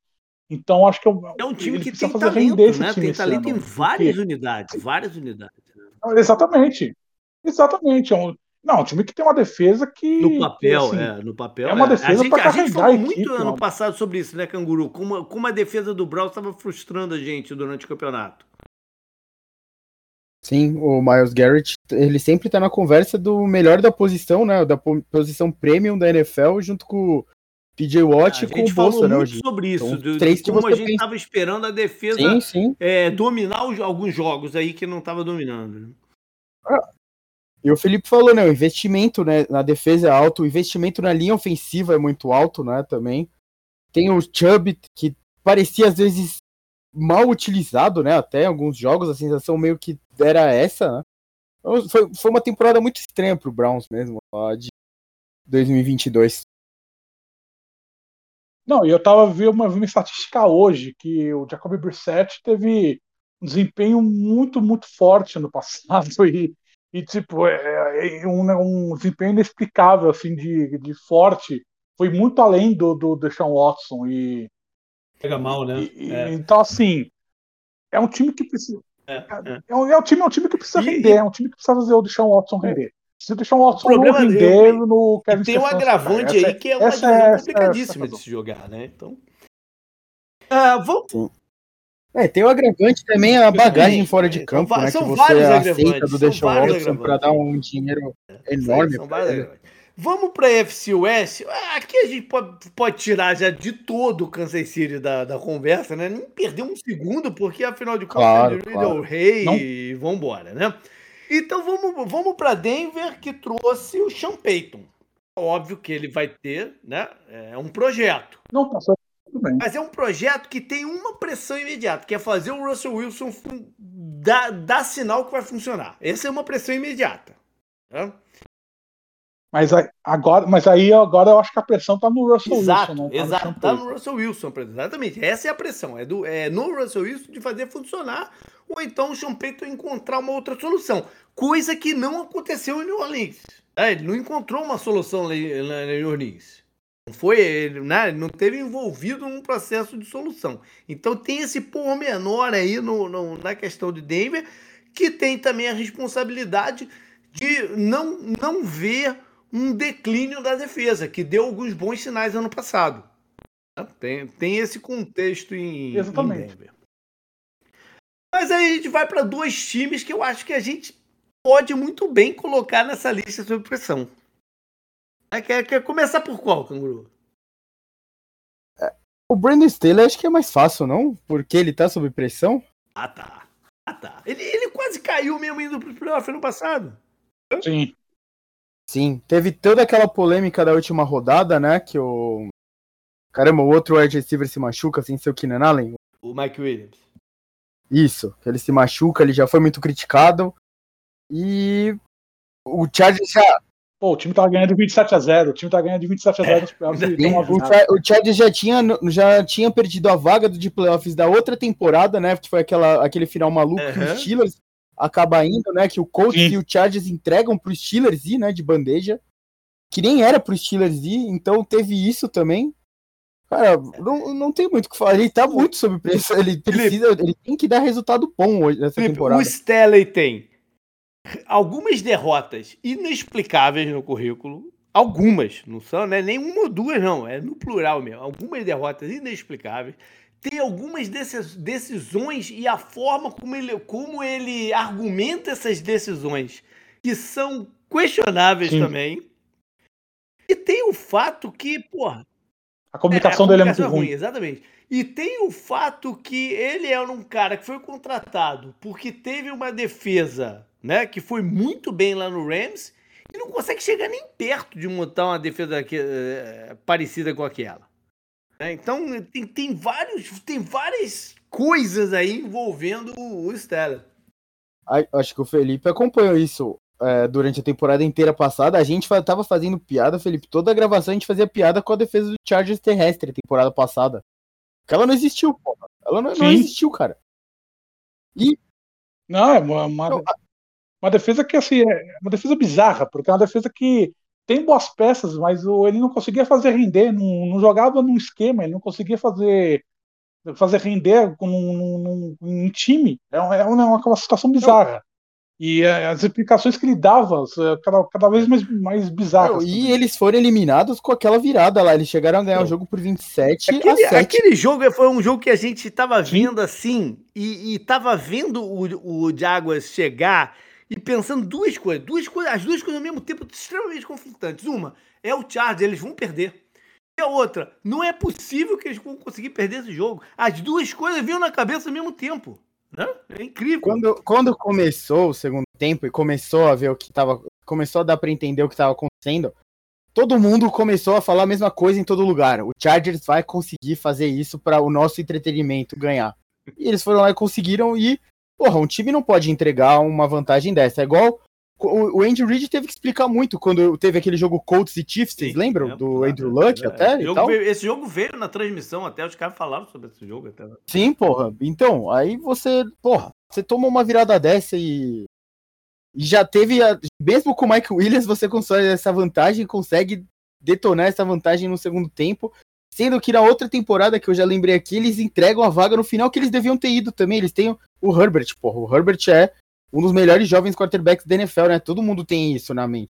Então acho que eu, é um time que tem talento, né? Tem talento em várias porque... unidades, várias unidades. Né? Exatamente, exatamente. É um, não, um time que tem uma defesa que. No papel, assim, é. No papel. É uma é. defesa para carregar a gente falou muito ano passado sobre isso, né, Canguru? Como, como a defesa do Brawl estava frustrando a gente durante o campeonato. Sim, o Miles Garrett, ele sempre tá na conversa do melhor da posição, né? Da posição premium da NFL, junto com o PJ Watt e com o Bolsa, né? Muito sobre isso, então, do, três como a gente pensa. tava esperando a defesa sim, sim. É, dominar os, alguns jogos aí que não tava dominando. Né? Ah, e o Felipe falou, né? O investimento né, na defesa é alto, o investimento na linha ofensiva é muito alto, né? Também. Tem o Chubb, que parecia às vezes mal utilizado, né? Até em alguns jogos, a sensação meio que era essa, né? Então, foi, foi uma temporada muito estranha pro Browns mesmo, lá de 2022. Não, e eu tava vendo uma, uma estatística hoje que o Jacoby Brissett teve um desempenho muito, muito forte no passado e, e tipo, é, é, é um, um desempenho inexplicável, assim, de, de forte. Foi muito além do, do Deshaun Watson e... Pega mal, né? E, é. Então, assim, é um time que precisa... É, é. é, um, é, um, time, é um time que precisa e, render, é um time que precisa fazer o Deshaun Watson render. Se o Deshaun Watson não render eu, no Kevin Tem um agravante aí que é uma essa, divisão complicadíssima essa, essa, de se jogar, né? Então... Uh, vamos... É, tem o agravante também, a bagagem fora de campo, são, né? São que você aceita do Deshaun Watson para dar um dinheiro enorme. São Vamos para a FC West. Aqui a gente pode, pode tirar já de todo o Kansas City da, da conversa, né? Nem perder um segundo, porque afinal de contas claro, é claro. o rei Não. e vambora, né? Então vamos, vamos para Denver, que trouxe o Sean Payton. Óbvio que ele vai ter, né? É um projeto. Não passou mas é um projeto que tem uma pressão imediata, que é fazer o Russell Wilson dar, dar sinal que vai funcionar. Essa é uma pressão imediata. Né? Mas agora, mas aí agora eu acho que a pressão está no Russell exato, Wilson. Tá exato, está no Russell Wilson, exatamente. Essa é a pressão, é, do, é no Russell Wilson de fazer funcionar, ou então o Sean Payton encontrar uma outra solução. Coisa que não aconteceu em New Orleans. É, ele não encontrou uma solução em New Orleans. Não foi, né, não teve envolvido num processo de solução. Então tem esse pormenor aí no, no, na questão de Denver, que tem também a responsabilidade de não, não ver um declínio da defesa, que deu alguns bons sinais ano passado. Tem, tem esse contexto em, Exatamente. em Denver. Mas aí a gente vai para dois times que eu acho que a gente pode muito bem colocar nessa lista sob pressão. Quer, quer começar por qual, Canguru? É, o Brandon Staley acho que é mais fácil, não? Porque ele tá sob pressão. Ah, tá. Ah, tá. Ele, ele quase caiu mesmo indo pro playoff ano passado. Sim. Sim, teve toda aquela polêmica da última rodada, né? Que o. Caramba, o outro wide receiver se machuca sem ser o Keenan Allen. O Mike Williams. Isso, ele se machuca, ele já foi muito criticado. E o Chargers já. Pô, o time tava ganhando de 27 a 0 O time tá ganhando de 27 a 0 nos playoffs. o, o Chargers já tinha, já tinha perdido a vaga de playoffs da outra temporada, né? Que foi aquela, aquele final maluco uhum. que os Steelers acaba indo, né? Que o Colts Sim. e o Chargers entregam pro Steelers ir, né? De bandeja. Que nem era pro Steelers ir, então teve isso também. Cara, não, não tem muito o que falar. Ele tá muito sob pressão. Ele precisa, ele tem que dar resultado bom hoje nessa Felipe, temporada. O Stelly tem algumas derrotas inexplicáveis no currículo. Algumas, não são né, nem uma ou duas, não, é no plural mesmo. Algumas derrotas inexplicáveis tem algumas decisões e a forma como ele, como ele argumenta essas decisões que são questionáveis Sim. também. E tem o fato que, porra. A comunicação, é, a comunicação dele é muito é ruim. ruim. Exatamente. E tem o fato que ele é um cara que foi contratado porque teve uma defesa, né, que foi muito bem lá no Rams e não consegue chegar nem perto de montar uma defesa que, é, parecida com aquela. É, então tem, tem, vários, tem várias coisas aí envolvendo o Stella. Acho que o Felipe acompanhou isso é, durante a temporada inteira passada. A gente tava fazendo piada, Felipe. Toda a gravação a gente fazia piada com a defesa do Chargers terrestre temporada passada. Porque ela não existiu, porra. Ela não, não existiu, cara. E. Não, é uma, uma, uma, defesa que assim, é uma defesa bizarra, porque é uma defesa que tem boas peças, mas ele não conseguia fazer render, não, não jogava num esquema, ele não conseguia fazer fazer render com um, um, time. É, é uma, é uma situação bizarra. E as implicações que ele dava cada, cada vez mais, mais bizarras. Não, e eles foram eliminados com aquela virada lá. Eles chegaram a ganhar o jogo por 27 aquele, a 7. Aquele jogo foi um jogo que a gente tava vendo assim, e, e tava vendo o, o Jaguars chegar e pensando duas coisas, duas coisas, as duas coisas ao mesmo tempo extremamente conflitantes. Uma é o Chargers, eles vão perder. E a outra, não é possível que eles vão conseguir perder esse jogo. As duas coisas vinham na cabeça ao mesmo tempo. Né? É incrível. Quando, quando começou o segundo tempo e começou a ver o que tava. Começou a dar para entender o que estava acontecendo, todo mundo começou a falar a mesma coisa em todo lugar. O Chargers vai conseguir fazer isso para o nosso entretenimento ganhar. E eles foram lá e conseguiram e, porra, um time não pode entregar uma vantagem dessa. É igual o, Andrew Reid teve que explicar muito quando teve aquele jogo Colts e Chiefs, vocês lembram? do Andrew Luck é, até? Jogo veio, esse jogo veio na transmissão até, os caras falaram sobre esse jogo até. Sim, porra. Então, aí você, porra, você toma uma virada dessa e. E já teve. A, mesmo com o Mike Williams, você consegue essa vantagem, consegue detonar essa vantagem no segundo tempo. Sendo que na outra temporada que eu já lembrei aqui, eles entregam a vaga no final que eles deviam ter ido também. Eles têm o Herbert, porra. O Herbert é um dos melhores jovens quarterbacks da NFL, né? Todo mundo tem isso na mente.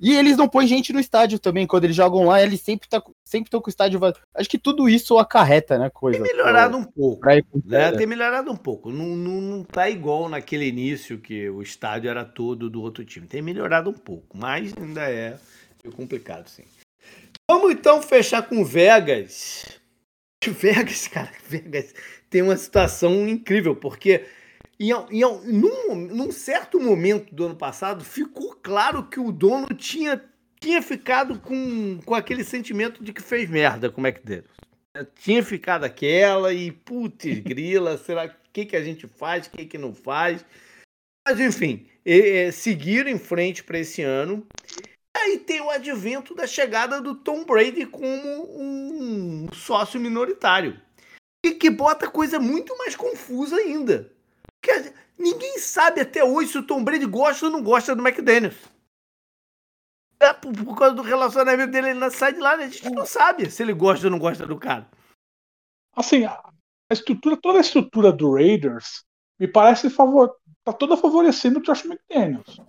E eles não põem gente no estádio também. Quando eles jogam lá, eles sempre tá, sempre estão com o estádio vazio. Acho que tudo isso acarreta, né? Coisa. Tem melhorado pra, um pouco. Né? Tem melhorado um pouco. Não, não, não tá igual naquele início que o estádio era todo do outro time. Tem melhorado um pouco, mas ainda é complicado, sim. Vamos então fechar com Vegas. Vegas, cara, Vegas tem uma situação incrível, porque e, e num, num, certo momento do ano passado, ficou claro que o dono tinha, tinha ficado com, com aquele sentimento de que fez merda com o McDaniels. Tinha ficado aquela e, putz, grila, será que, que a gente faz, o que, que não faz. Mas, enfim, é, seguiram em frente para esse ano. Aí tem o advento da chegada do Tom Brady como um sócio minoritário. E que bota coisa muito mais confusa ainda. Porque ninguém sabe até hoje se o Tom Brady gosta ou não gosta do McDaniels. É, por, causa do relacionamento dele na sideline, a gente não sabe se ele gosta ou não gosta do cara. Assim, a estrutura, toda a estrutura do Raiders me parece favor, tá toda favorecendo o Josh McDaniels.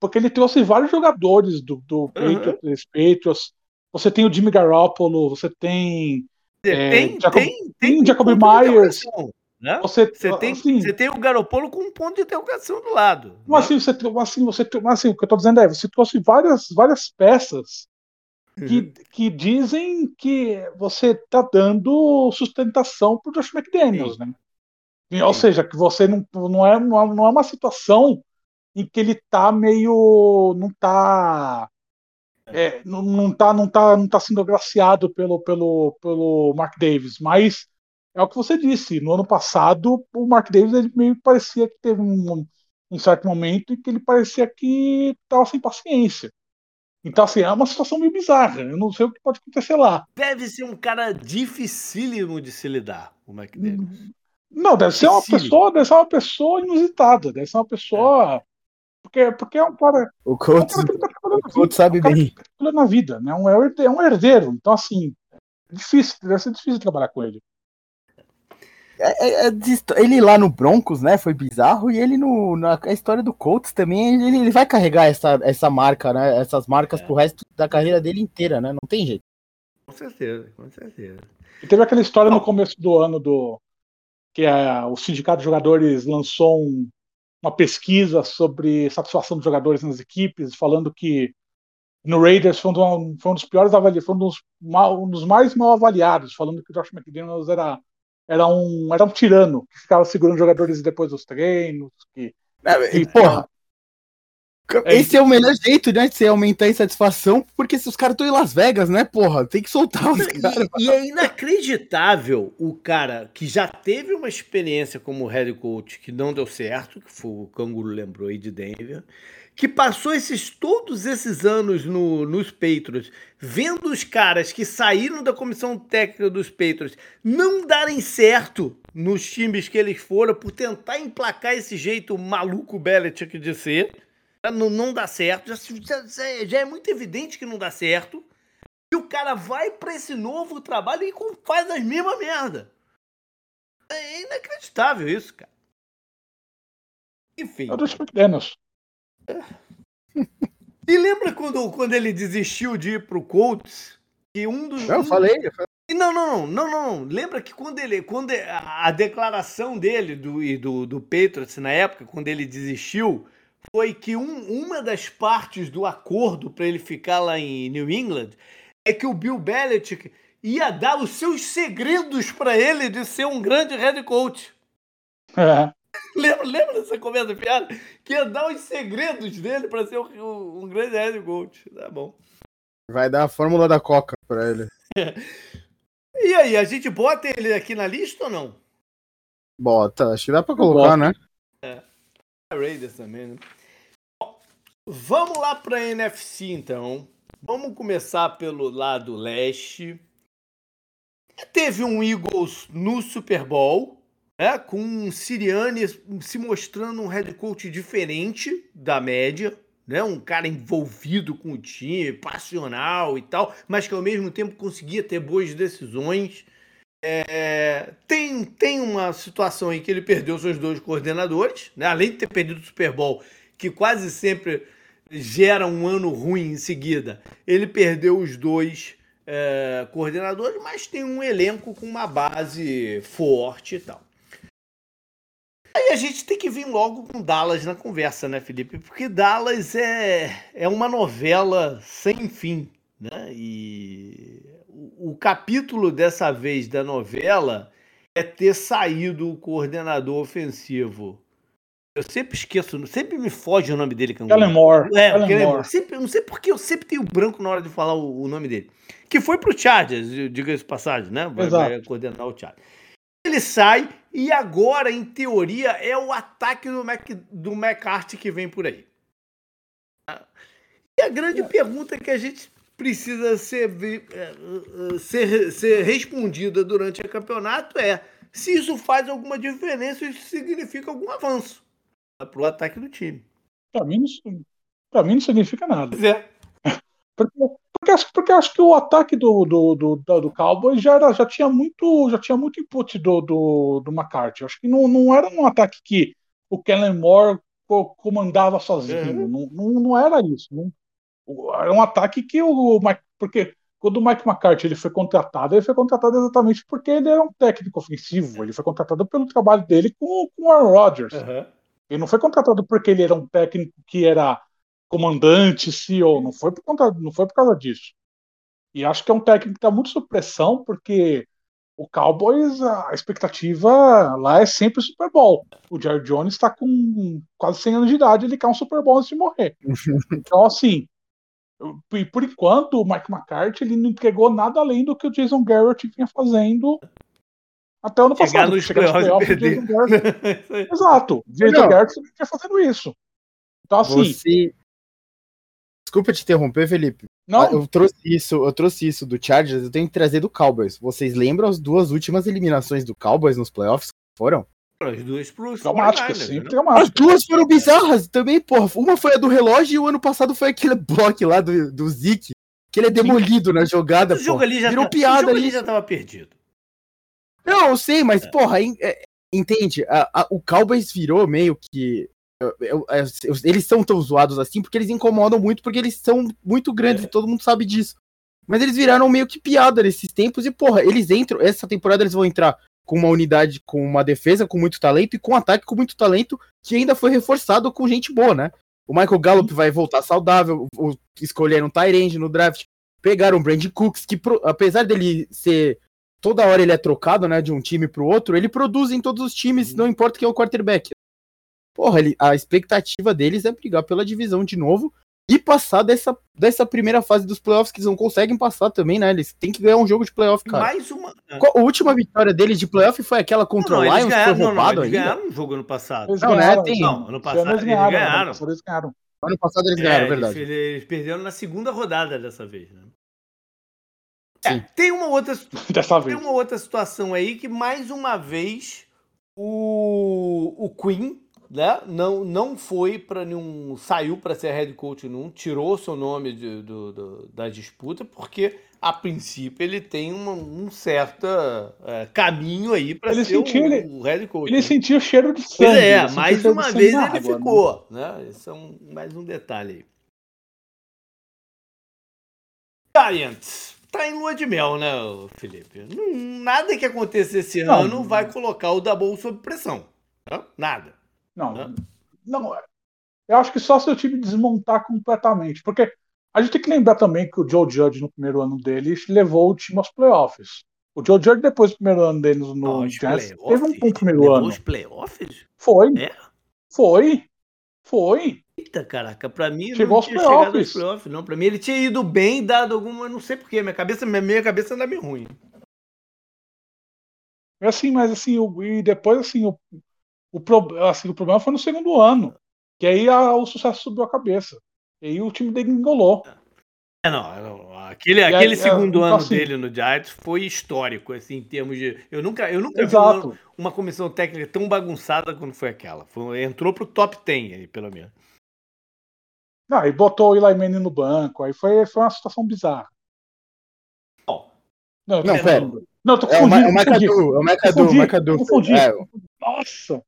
Porque ele trouxe vários jogadores do, do uhum. Patriots. Você tem o Jimmy Garoppolo, você tem. Tem, é, Jacob, tem, tem, tem Jacob Myers. Né? Você, você, tem, assim, você tem o Garopolo com um ponto de interrogação do lado. Mas né? assim, você, assim, você, assim, o que eu estou dizendo é, você trouxe várias, várias peças que, uhum. que dizem que você está dando sustentação para o Josh McDaniels, Sim. né? Sim. Ou seja, que você não, não, é, não é uma situação em que ele está meio. não está é, não, não, tá, não, tá, não tá sendo agraciado pelo, pelo, pelo Mark Davis, mas é o que você disse. No ano passado, o Mark Davis ele meio parecia que teve um, um certo momento em que ele parecia que estava sem paciência. Então, assim, é uma situação meio bizarra. Eu não sei o que pode acontecer lá. Deve ser um cara dificílimo de se lidar, o Mark Davis. Não, deve ser uma pessoa, deve ser uma pessoa inusitada, deve ser uma pessoa. Porque, porque é um cara. O coach, é um tá o coach sabe é um bem. Tá na vida, né? Um, é um herdeiro. Então, assim, é difícil, deve ser difícil trabalhar com ele. É, é, é ele lá no Broncos, né, foi bizarro, e ele no, na história do Colts também, ele, ele vai carregar essa, essa marca, né, essas marcas é. pro resto da carreira dele inteira, né, não tem jeito. Com certeza, com certeza. E teve aquela história no começo do ano do que a, o Sindicato de Jogadores lançou um, uma pesquisa sobre satisfação dos jogadores nas equipes, falando que no Raiders foi um, foi um dos piores avaliados, foi um dos, mal, um dos mais mal avaliados, falando que o Josh McDaniels era era um, era um tirano que ficava segurando jogadores depois dos treinos. Que, é, e, porra, Esse é o melhor jeito, né, de você aumentar a insatisfação, porque se os caras estão em Las Vegas, né, porra, tem que soltar os caras. E, e, é inacreditável o cara que já teve uma experiência como head coach que não deu certo, que foi o Canguru lembrou aí de Denver, que passou esses todos esses anos no, nos Patriots, vendo os caras que saíram da comissão técnica dos Patriots não darem certo nos times que eles foram por tentar emplacar esse jeito maluco Belichick de ser não, não dá certo, já, já, já, é muito evidente que não dá certo. E o cara vai para esse novo trabalho e faz as mesmas merda. É inacreditável isso, cara. Enfim. É pequenos. E lembra quando, quando ele desistiu de ir pro Colts? Que um dos. Eu um... falei, eu falei. Não, não, não, não, não. Lembra que quando ele. Quando a, declaração dele do, do, do Patriots na época, quando ele desistiu, foi que um, uma das partes do acordo para ele ficar lá em New England é que o Bill Belichick ia dar os seus segredos para ele de ser um grande head coach. É. Lembra, lembra dessa conversa piada? Que ia dar os segredos dele para ser um, um, grande head coach. Tá bom. Vai dar a fórmula da Coca para ele. E aí, a gente bota ele aqui na lista ou não? Bota, acho que dá para colocar, Bota. né? É. Raiders também, né? Vamos lá para a NFC então. Vamos começar pelo lado leste. Teve um Eagles no Super Bowl, né, com um Sirianni se mostrando um head coach diferente da média, né, um cara envolvido com o time, passional e tal, mas que ao mesmo tempo conseguia ter boas decisões. É, tem, tem uma situação em que ele perdeu seus dois coordenadores, né, além de ter perdido o Super Bowl, que quase sempre gera um ano ruim em seguida. Ele perdeu os dois é, coordenadores, mas tem um elenco com uma base forte e tal. Aí a gente tem que vir logo com Dallas na conversa, né, Felipe? Porque Dallas é, é uma novela sem fim, né? E o, o capítulo dessa vez da novela é ter saído o coordenador ofensivo eu sempre esqueço, sempre me foge o nome dele. Kellen Moore. É, Kellen Moore. Sempre, não sei porque eu sempre tenho branco na hora de falar o, o nome dele. Que foi pro Chargers, diga isso passagem, né? Vai, vai, coordenar o Chargers. Ele sai e agora, em teoria, é o ataque do, Mac, do McCarthy que vem por aí. E a grande é. pergunta que a gente precisa ser, é, ser, ser respondida durante o campeonato é se isso faz alguma diferença, isso significa algum avanço para o ataque do time. Para mim, não, mim não significa nada. É. Porque, porque, porque acho que o ataque do, do, do, do Cowboys já, era, já, tinha muito, já tinha muito input do, do, do McCarthy. Acho que não, não era um ataque que o Kellen Moore comandava sozinho. Uhum. Não, não, não, era isso. Não, era um ataque que o Mike, porque quando o Mike McCarthy ele foi contratado, ele foi contratado exatamente porque ele era um técnico ofensivo. Ele foi contratado pelo trabalho dele com, com o Aaron Rodgers. Uhum. Ele não foi contratado porque ele era um técnico que era comandante, CEO, não foi por conta, não foi por causa disso. E acho que é um técnico que está muito sob pressão, porque o Cowboys, a expectativa lá é sempre o Super Bowl. O Jerry Jones está com quase 100 anos de idade, ele quer um Super Bowl antes de morrer. então, assim, e por enquanto, o Mike McCarthy ele não entregou nada além do que o Jason Garrett vinha fazendo até ano chegar passado. Nos chegar nos playoffs, Exato. Jason Garrett vinha fazendo isso. Então, assim. Você... Desculpa te interromper, Felipe. Não. Eu trouxe isso, eu trouxe isso do Chargers, eu tenho que trazer do Cowboys. Vocês lembram as duas últimas eliminações do Cowboys nos playoffs? Foram? As duas pro Traumáticas, sim, As duas foram bizarras também, porra. Uma foi a do relógio e o ano passado foi aquele bloco lá do, do Zeke, que ele é demolido sim. na jogada. O jogo ali já, Virou tá, piada o jogo ali já tava perdido. Não, eu sei, mas, é. porra, é, entende? A, a, o Cowboys virou meio que. Eu, eu, eu, eles são tão zoados assim porque eles incomodam muito, porque eles são muito grandes é. e todo mundo sabe disso. Mas eles viraram meio que piada nesses tempos e, porra, eles entram. Essa temporada eles vão entrar com uma unidade, com uma defesa com muito talento e com um ataque com muito talento que ainda foi reforçado com gente boa, né? O Michael Gallup vai voltar saudável, o, escolheram um Tyrande no draft, pegaram o Brandon Cooks, que pro, apesar dele ser toda hora ele é trocado, né, de um time para o outro, ele produz em todos os times, não importa quem é o quarterback. porra, ele, a expectativa deles é brigar pela divisão de novo e passar dessa, dessa primeira fase dos playoffs que eles não conseguem passar também, né? Eles têm que ganhar um jogo de playoff, cara. Mais uma. Qual- a última vitória deles de playoff foi aquela contra Não, o não, eles Lions, que ganharam, foi não, não, roubado eles ainda. ganharam um jogo ano passado. Eles Não, né, ganharam. tem- Não, ano passado eles ganharam. passado Eles ganharam. Ano passado eles É, ganharam, é verdade. Eles, eles perderam na segunda rodada dessa vez, né? É, tem uma outra Dessa Tem vez. uma outra situação aí que, mais uma vez, o, o Queen né, não, não foi para nenhum. saiu para ser head coach num, tirou seu nome de- do, do- da disputa, porque a princípio ele tem uma- um certo é, caminho aí para ser sentiu, o, ele- o head coach. Ele né? sentiu o cheiro de sangue. Pois é, mais uma vez ele água, né? ficou, né? Esse é um, mais um detalhe aí. Giants. Tá em lua de mel, né, Felipe? Não- nada que aconteça esse Não. ano vai colocar o Double sob pressão. né? Nada. Não, não. Eu acho que só se o time desmontar completamente. Porque a gente tem que lembrar também que o Joe Judge, no primeiro ano dele, levou o time aos playoffs. O Joe Judge, depois do primeiro ano dele no, Aos Giants, teve um bom primeiro ano. os playoffs? Foi. É? Foi. Foi. Eita, caraca, pra mim Chegou não tinha chegado aos playoffs. não. Pra mim ele tinha ido bem, dado alguma, não sei porquê, minha cabeça, minha, minha cabeça anda meio ruim. É Assim, mas assim, o, e depois assim o, o, pro- assim, o problema foi no segundo ano. Que aí a- o sucesso subiu a cabeça. E aí o time dele engolou. É, não, não, aquele, aí, aquele é, segundo então, ano assim- dele no Giants foi histórico, assim, em termos de. Eu nunca, eu nunca vi um Exato. uma comissão técnica tão bagunçada quando foi aquela. Foi- entrou pro top 10 aí, pelo menos. Não, e botou o Eli Manning no banco. Aí foi, foi uma situação bizarra. Bom, Não, Não, pera. Não, tô É o, confundindo. é o Macadu, é o Macadu, o Confundi, Macadu. confundi. É, Nossa! o,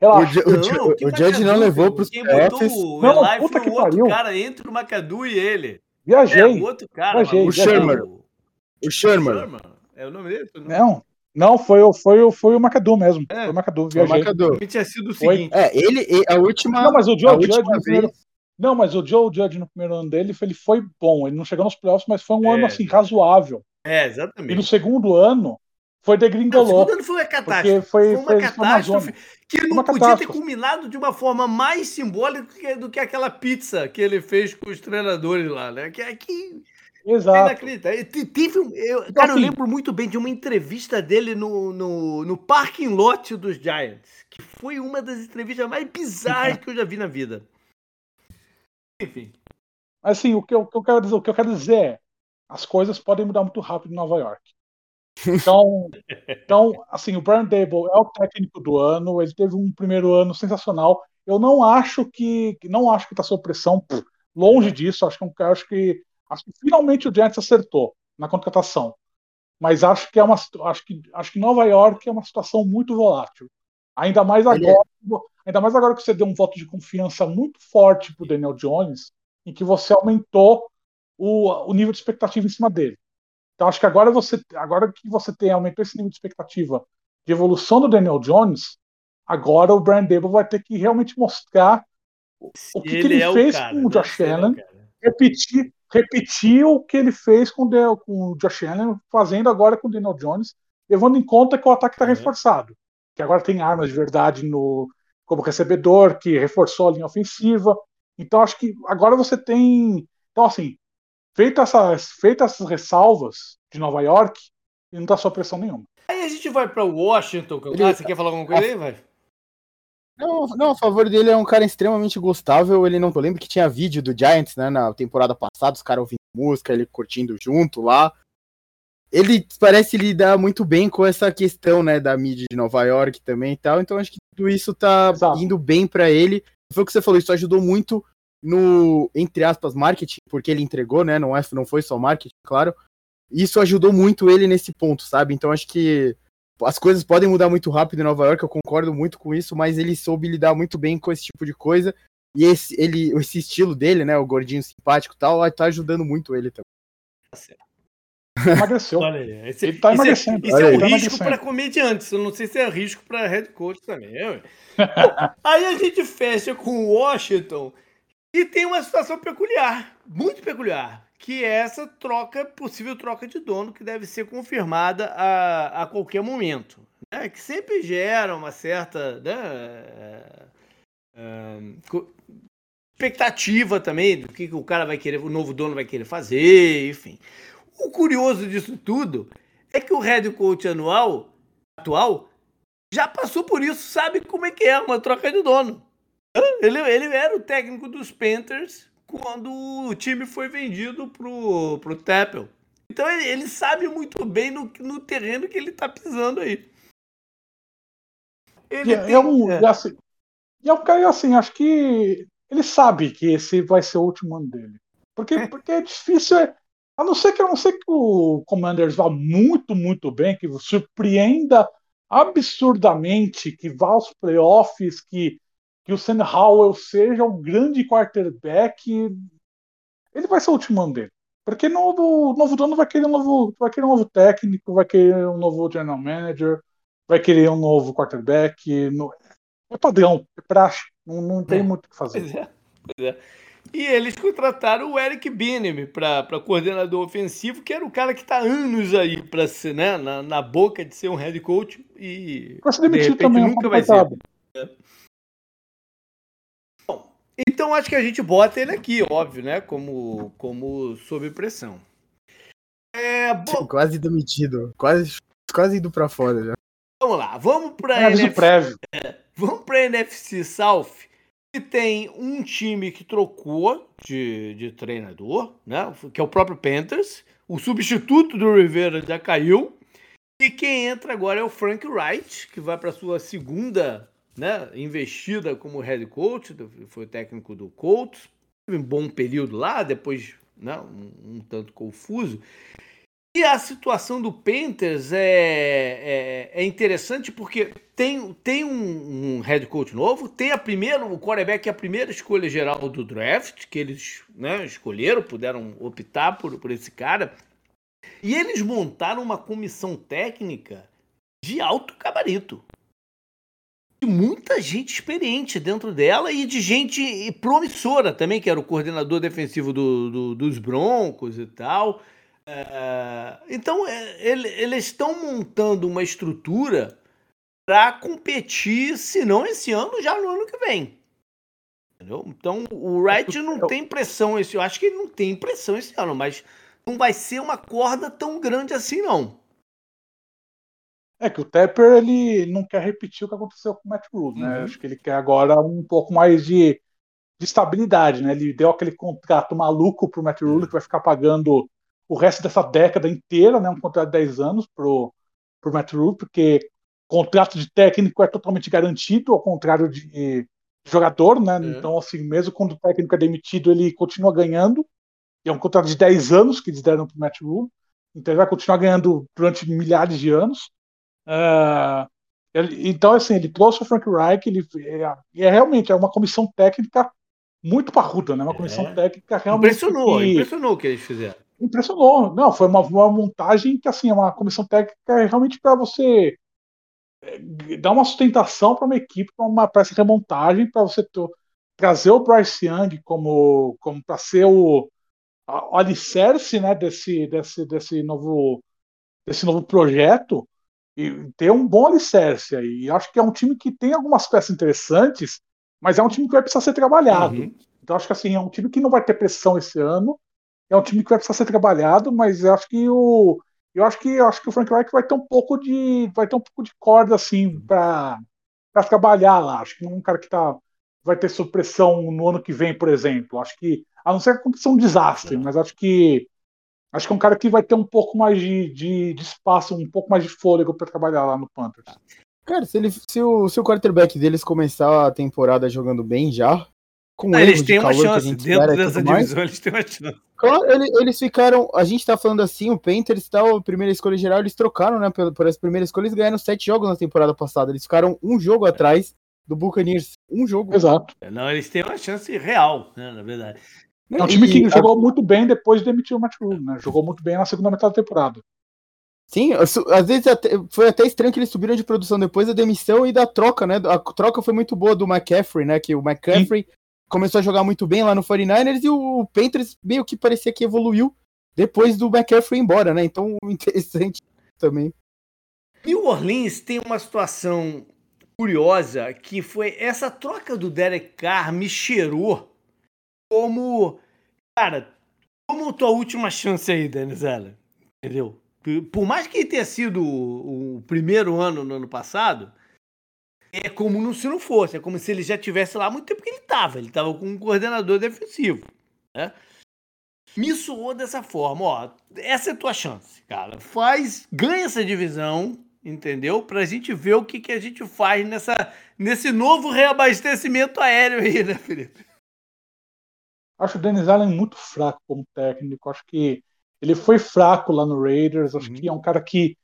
Relaxa. O, Não, que o Judge não levou pros Quem botou playoffs. o Não, Eli puta foi o outro pariu. cara entre o McAdoo e ele. Viajei. É, o outro cara. Viajei, viajei. o- O Sherman. Sherman. É o nome dele? Não. Não, não, foi, o- foi, o- foi o Macadu mesmo. É. Foi o Macadu, Foi o viajei. Macadu. Tinha sido o Foi. seguinte. É, ele, e- a última. Não, mas o Joe Judge vez. Não, mas o Joe Judge no primeiro ano dele, ele foi bom. Ele não chegou nos playoffs, mas foi um É. ano assim, razoável. É, E no exatamente. segundo ano, foi Não, o degringolou. segundo ano foi uma catástrofe. foi, Foi uma foi, catástrofe que não podia ter culminado de uma forma mais simbólica do que, do que aquela pizza que ele fez com os treinadores lá, né? Que, que é Exato. inacreditável. Te- Teve um, eu, Então, cara, eu assim- lembro muito bem de uma entrevista dele no, no, no parking lot dos Giants, que foi uma das entrevistas mais bizarras que eu já vi na vida. Enfim. Assim, o que, eu, o que eu quero dizer, o que eu quero dizer é, as coisas podem mudar muito rápido em Nova York. Então, então, assim, o Brian Dable é o técnico do ano, ele teve um primeiro ano sensacional. Eu não acho que não acho que está sob pressão, longe disso. Acho que, é um- acho que acho que finalmente o Giants acertou na contratação. Mas acho que é uma acho que acho que Nova York é uma situação muito volátil. Ainda mais agora, ainda mais agora que você deu um voto de confiança muito forte pro Daniel Jones, em que você aumentou o, o nível de expectativa em cima dele. Então acho que agora você, agora que você tem aumentou esse nível de expectativa de evolução do Daniel Jones, agora o Brian Dable vai ter que realmente mostrar o, o que, que ele, é o fez cara, com o né? Josh Ele é o Allen, cara. repetir, repetir o que ele fez com, o com o Josh Allen, fazendo agora com o Daniel Jones, levando em conta que o ataque está Uhum. reforçado, que agora tem armas de verdade no como recebedor, que reforçou a linha ofensiva. Então acho que agora você tem, então assim, feita essas, feitas essas ressalvas de Nova York, ele não está sob pressão nenhuma. Aí a gente vai pra Washington. Ele- Ah, você quer falar alguma coisa aí? Vai. Não, não, a favor dele é um cara extremamente gostável. Ele não. Eu lembro que tinha vídeo do Giants, né? Na temporada passada, os caras ouvindo música, ele curtindo junto lá. Ele parece lidar muito bem com essa questão, né, da mídia de Nova York também e tal. Então acho que tudo isso tá Exato. indo bem pra ele. Foi o que você falou, isso ajudou muito no, entre aspas, marketing, porque ele entregou, né? Não, é, não foi só marketing, claro. Isso ajudou muito ele nesse ponto, sabe? Então acho que as coisas podem mudar muito rápido em Nova York, eu concordo muito com isso, mas ele soube lidar muito bem com esse tipo de coisa. E esse, ele, esse estilo dele, né? O gordinho simpático e tal, tá ajudando muito ele também. Emagreceu. Aí. Esse, Ele tá isso é- emagrecendo. Isso é um. Tá risco para comediantes. Eu não sei se é risco para head coach também. Bom, aí a gente fecha com o Washington e tem uma situação peculiar, muito peculiar, que é essa troca, possível troca de dono, que deve ser confirmada a, a qualquer momento. Né? Que sempre gera uma certa. Né? Uh, expectativa também do que, que o cara vai querer, o novo dono vai querer fazer, enfim. O curioso disso tudo é que o head coach anual, atual já passou por isso, sabe como é que é uma troca de dono. Ele, ele era o técnico dos Panthers quando o time foi vendido pro, pro Tappel. Então ele, ele, sabe muito bem no, no terreno que ele tá pisando aí. Ele é, tem, é um, é. Assim, e é um cara assim, acho que ele sabe que esse vai ser o último ano dele. Porque, é. porque é difícil. É, a não ser que a não ser que o Commanders vá muito, muito bem, que surpreenda absurdamente, que vá aos playoffs, que, que o Sam Howell seja um grande quarterback, ele vai ser o último ano dele. Porque novo, novo dono vai querer um novo, vai querer um novo técnico, vai querer um novo general manager, vai querer um novo quarterback. No, é padrão, é praxe, não, não tem é. muito o que fazer. Pois é, pois é. E eles contrataram o Eric Binim para coordenador ofensivo, que era o cara que está anos aí para ser, né, na, na boca de ser um head coach e ser demitido também, nunca vai ser. É. Bom, então acho que a gente bota ele aqui, óbvio, né, como como sob pressão. É, bom, quase demitido, quase quase indo para fora já. Vamos lá, vamos para é, NFC, é, vamos para NFC South e tem um time que trocou de, de treinador, né? Que é o próprio Panthers. O substituto do Rivera já caiu. E quem entra agora é o Frank Wright, que vai para sua segunda né, investida como head coach, foi técnico do Colts. Teve um bom período lá, depois né, um, um tanto confuso. E a situação do Panthers é, é, é interessante porque tem, tem um, um, head coach novo, tem a primeira, o quarterback é a primeira escolha geral do draft, que eles né, escolheram, puderam optar por, por esse cara. E eles montaram uma comissão técnica de alto gabarito. De muita gente experiente dentro dela e de gente promissora também, que era o coordenador defensivo do, do, dos Broncos e tal. É, então, é, ele, eles estão montando uma estrutura para competir, se não esse ano, já no ano que vem. Entendeu? Então, o Wright não tem pressão esse Eu acho que ele não tem pressão esse ano, mas não vai ser uma corda tão grande assim, não. É que o Tepper ele não quer repetir o que aconteceu com o Matt Rule, né? Uhum. Acho que ele quer agora um pouco mais de, de estabilidade, né? Ele deu aquele contrato maluco pro Matt Rule uhum. que vai ficar pagando o resto dessa década inteira, né, um contrato de 10 anos pro, pro Matt Rule, porque contrato de técnico é totalmente garantido, ao contrário de jogador, né? É. Então, assim, mesmo quando o técnico é demitido, ele continua ganhando. E é um contrato de 10 anos que eles deram pro Matt Rule. Então ele vai continuar ganhando durante milhares de anos. Uh, ele, então, assim, ele trouxe o Frank Reich, ele é, é, realmente é uma comissão técnica muito parruda, né? Uma comissão é. técnica realmente. Impressionou, que, impressionou o que eles fizeram impressionou. Não, foi uma, uma montagem que, assim, é uma comissão técnica realmente para você é, dar uma sustentação para uma equipe, para essa remontagem, para você trazer o Bryce Young como, como para ser o, o alicerce né, desse, desse, desse, novo, desse novo projeto e ter um bom alicerce aí. E acho que é um time que tem algumas peças interessantes, mas é um time que vai precisar ser trabalhado. Uhum. Então acho que assim, é um time que não vai ter pressão esse ano, é um time que vai precisar ser trabalhado, mas eu acho que o eu acho que eu acho que o Frank Reich vai ter um pouco de vai ter um pouco de corda assim para para trabalhar lá. Acho que não é um cara que tá vai ter supressão no ano que vem, por exemplo. Acho que a não ser que aconteça um desastre, mas acho que acho que é um cara que vai ter um pouco mais de, de, de espaço, um pouco mais de fôlego para trabalhar lá no Panthers. Cara, se, ele, se, o, se o quarterback deles começar a temporada jogando bem já, com ah, eles têm uma chance dentro dessa divisão, eles têm uma chance. Claro, eles ficaram. A gente tá falando assim, o Panthers tá a primeira escolha geral, eles trocaram, né? Por, por essa primeira escolha, eles ganharam sete jogos na temporada passada. Eles ficaram um jogo atrás do Buccaneers. Um jogo. Exato. É, não, eles têm uma chance real, né? Na verdade. É um time que e, jogou a... muito bem depois de demitir o Matt Rule, né? Jogou muito bem na segunda metade da temporada. Sim, às vezes até, foi até estranho que eles subiram de produção depois da demissão e da troca, né? A troca foi muito boa do McCaffrey, né? Que o McCaffrey Sim começou a jogar muito bem lá no 49ers e o Panthers meio que parecia que evoluiu depois do McCaffrey embora, né? Então, interessante também. O Orleans tem uma situação curiosa que foi essa troca do Derek Carr me cheirou como, cara, como tua última chance aí, Denizela, entendeu? Por mais que tenha sido o primeiro ano no ano passado, é como se não fosse, é como se ele já tivesse lá há muito tempo que ele estava, ele estava com um coordenador defensivo, né? Me soou dessa forma, ó, essa é a tua chance, cara, faz, ganha essa divisão, entendeu? Pra gente ver o que, que a gente faz nessa, nesse novo reabastecimento aéreo aí, né, Felipe? Acho o Dennis Allen muito fraco como técnico. Acho que ele foi fraco lá no Raiders. Acho uhum. que é um cara que.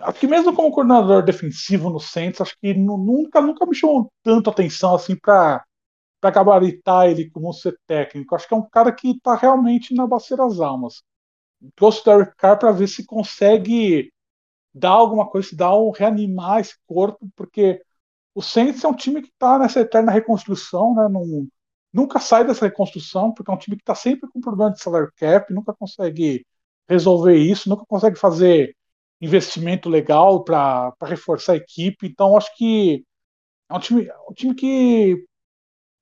Acho que mesmo como coordenador defensivo no Saints, acho que nunca, nunca me chamou tanto atenção assim para gabaritar ele como ser técnico. Acho que é um cara que está realmente na bacia das almas. Trouxe o Derek Carr para ver se consegue dar alguma coisa, se dá um reanimar esse corpo, porque o Saints é um time que está nessa eterna reconstrução, né? Num, nunca sai dessa reconstrução, porque é um time que está sempre com problema de salary cap, nunca consegue resolver isso, nunca consegue fazer investimento legal para reforçar a equipe. Então, acho que é um time, um time que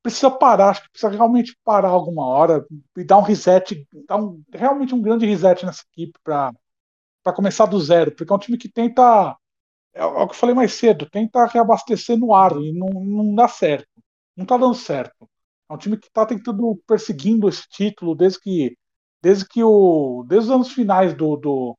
precisa parar, acho que precisa realmente parar alguma hora e dar um reset, dar um, realmente um grande reset nessa equipe para começar do zero, porque é um time que tenta, é, é o que eu falei mais cedo, tenta reabastecer no ar e não, não dá certo, não está dando certo. É um time que está tentando perseguindo esse título desde que, desde que o, desde os anos finais do, do,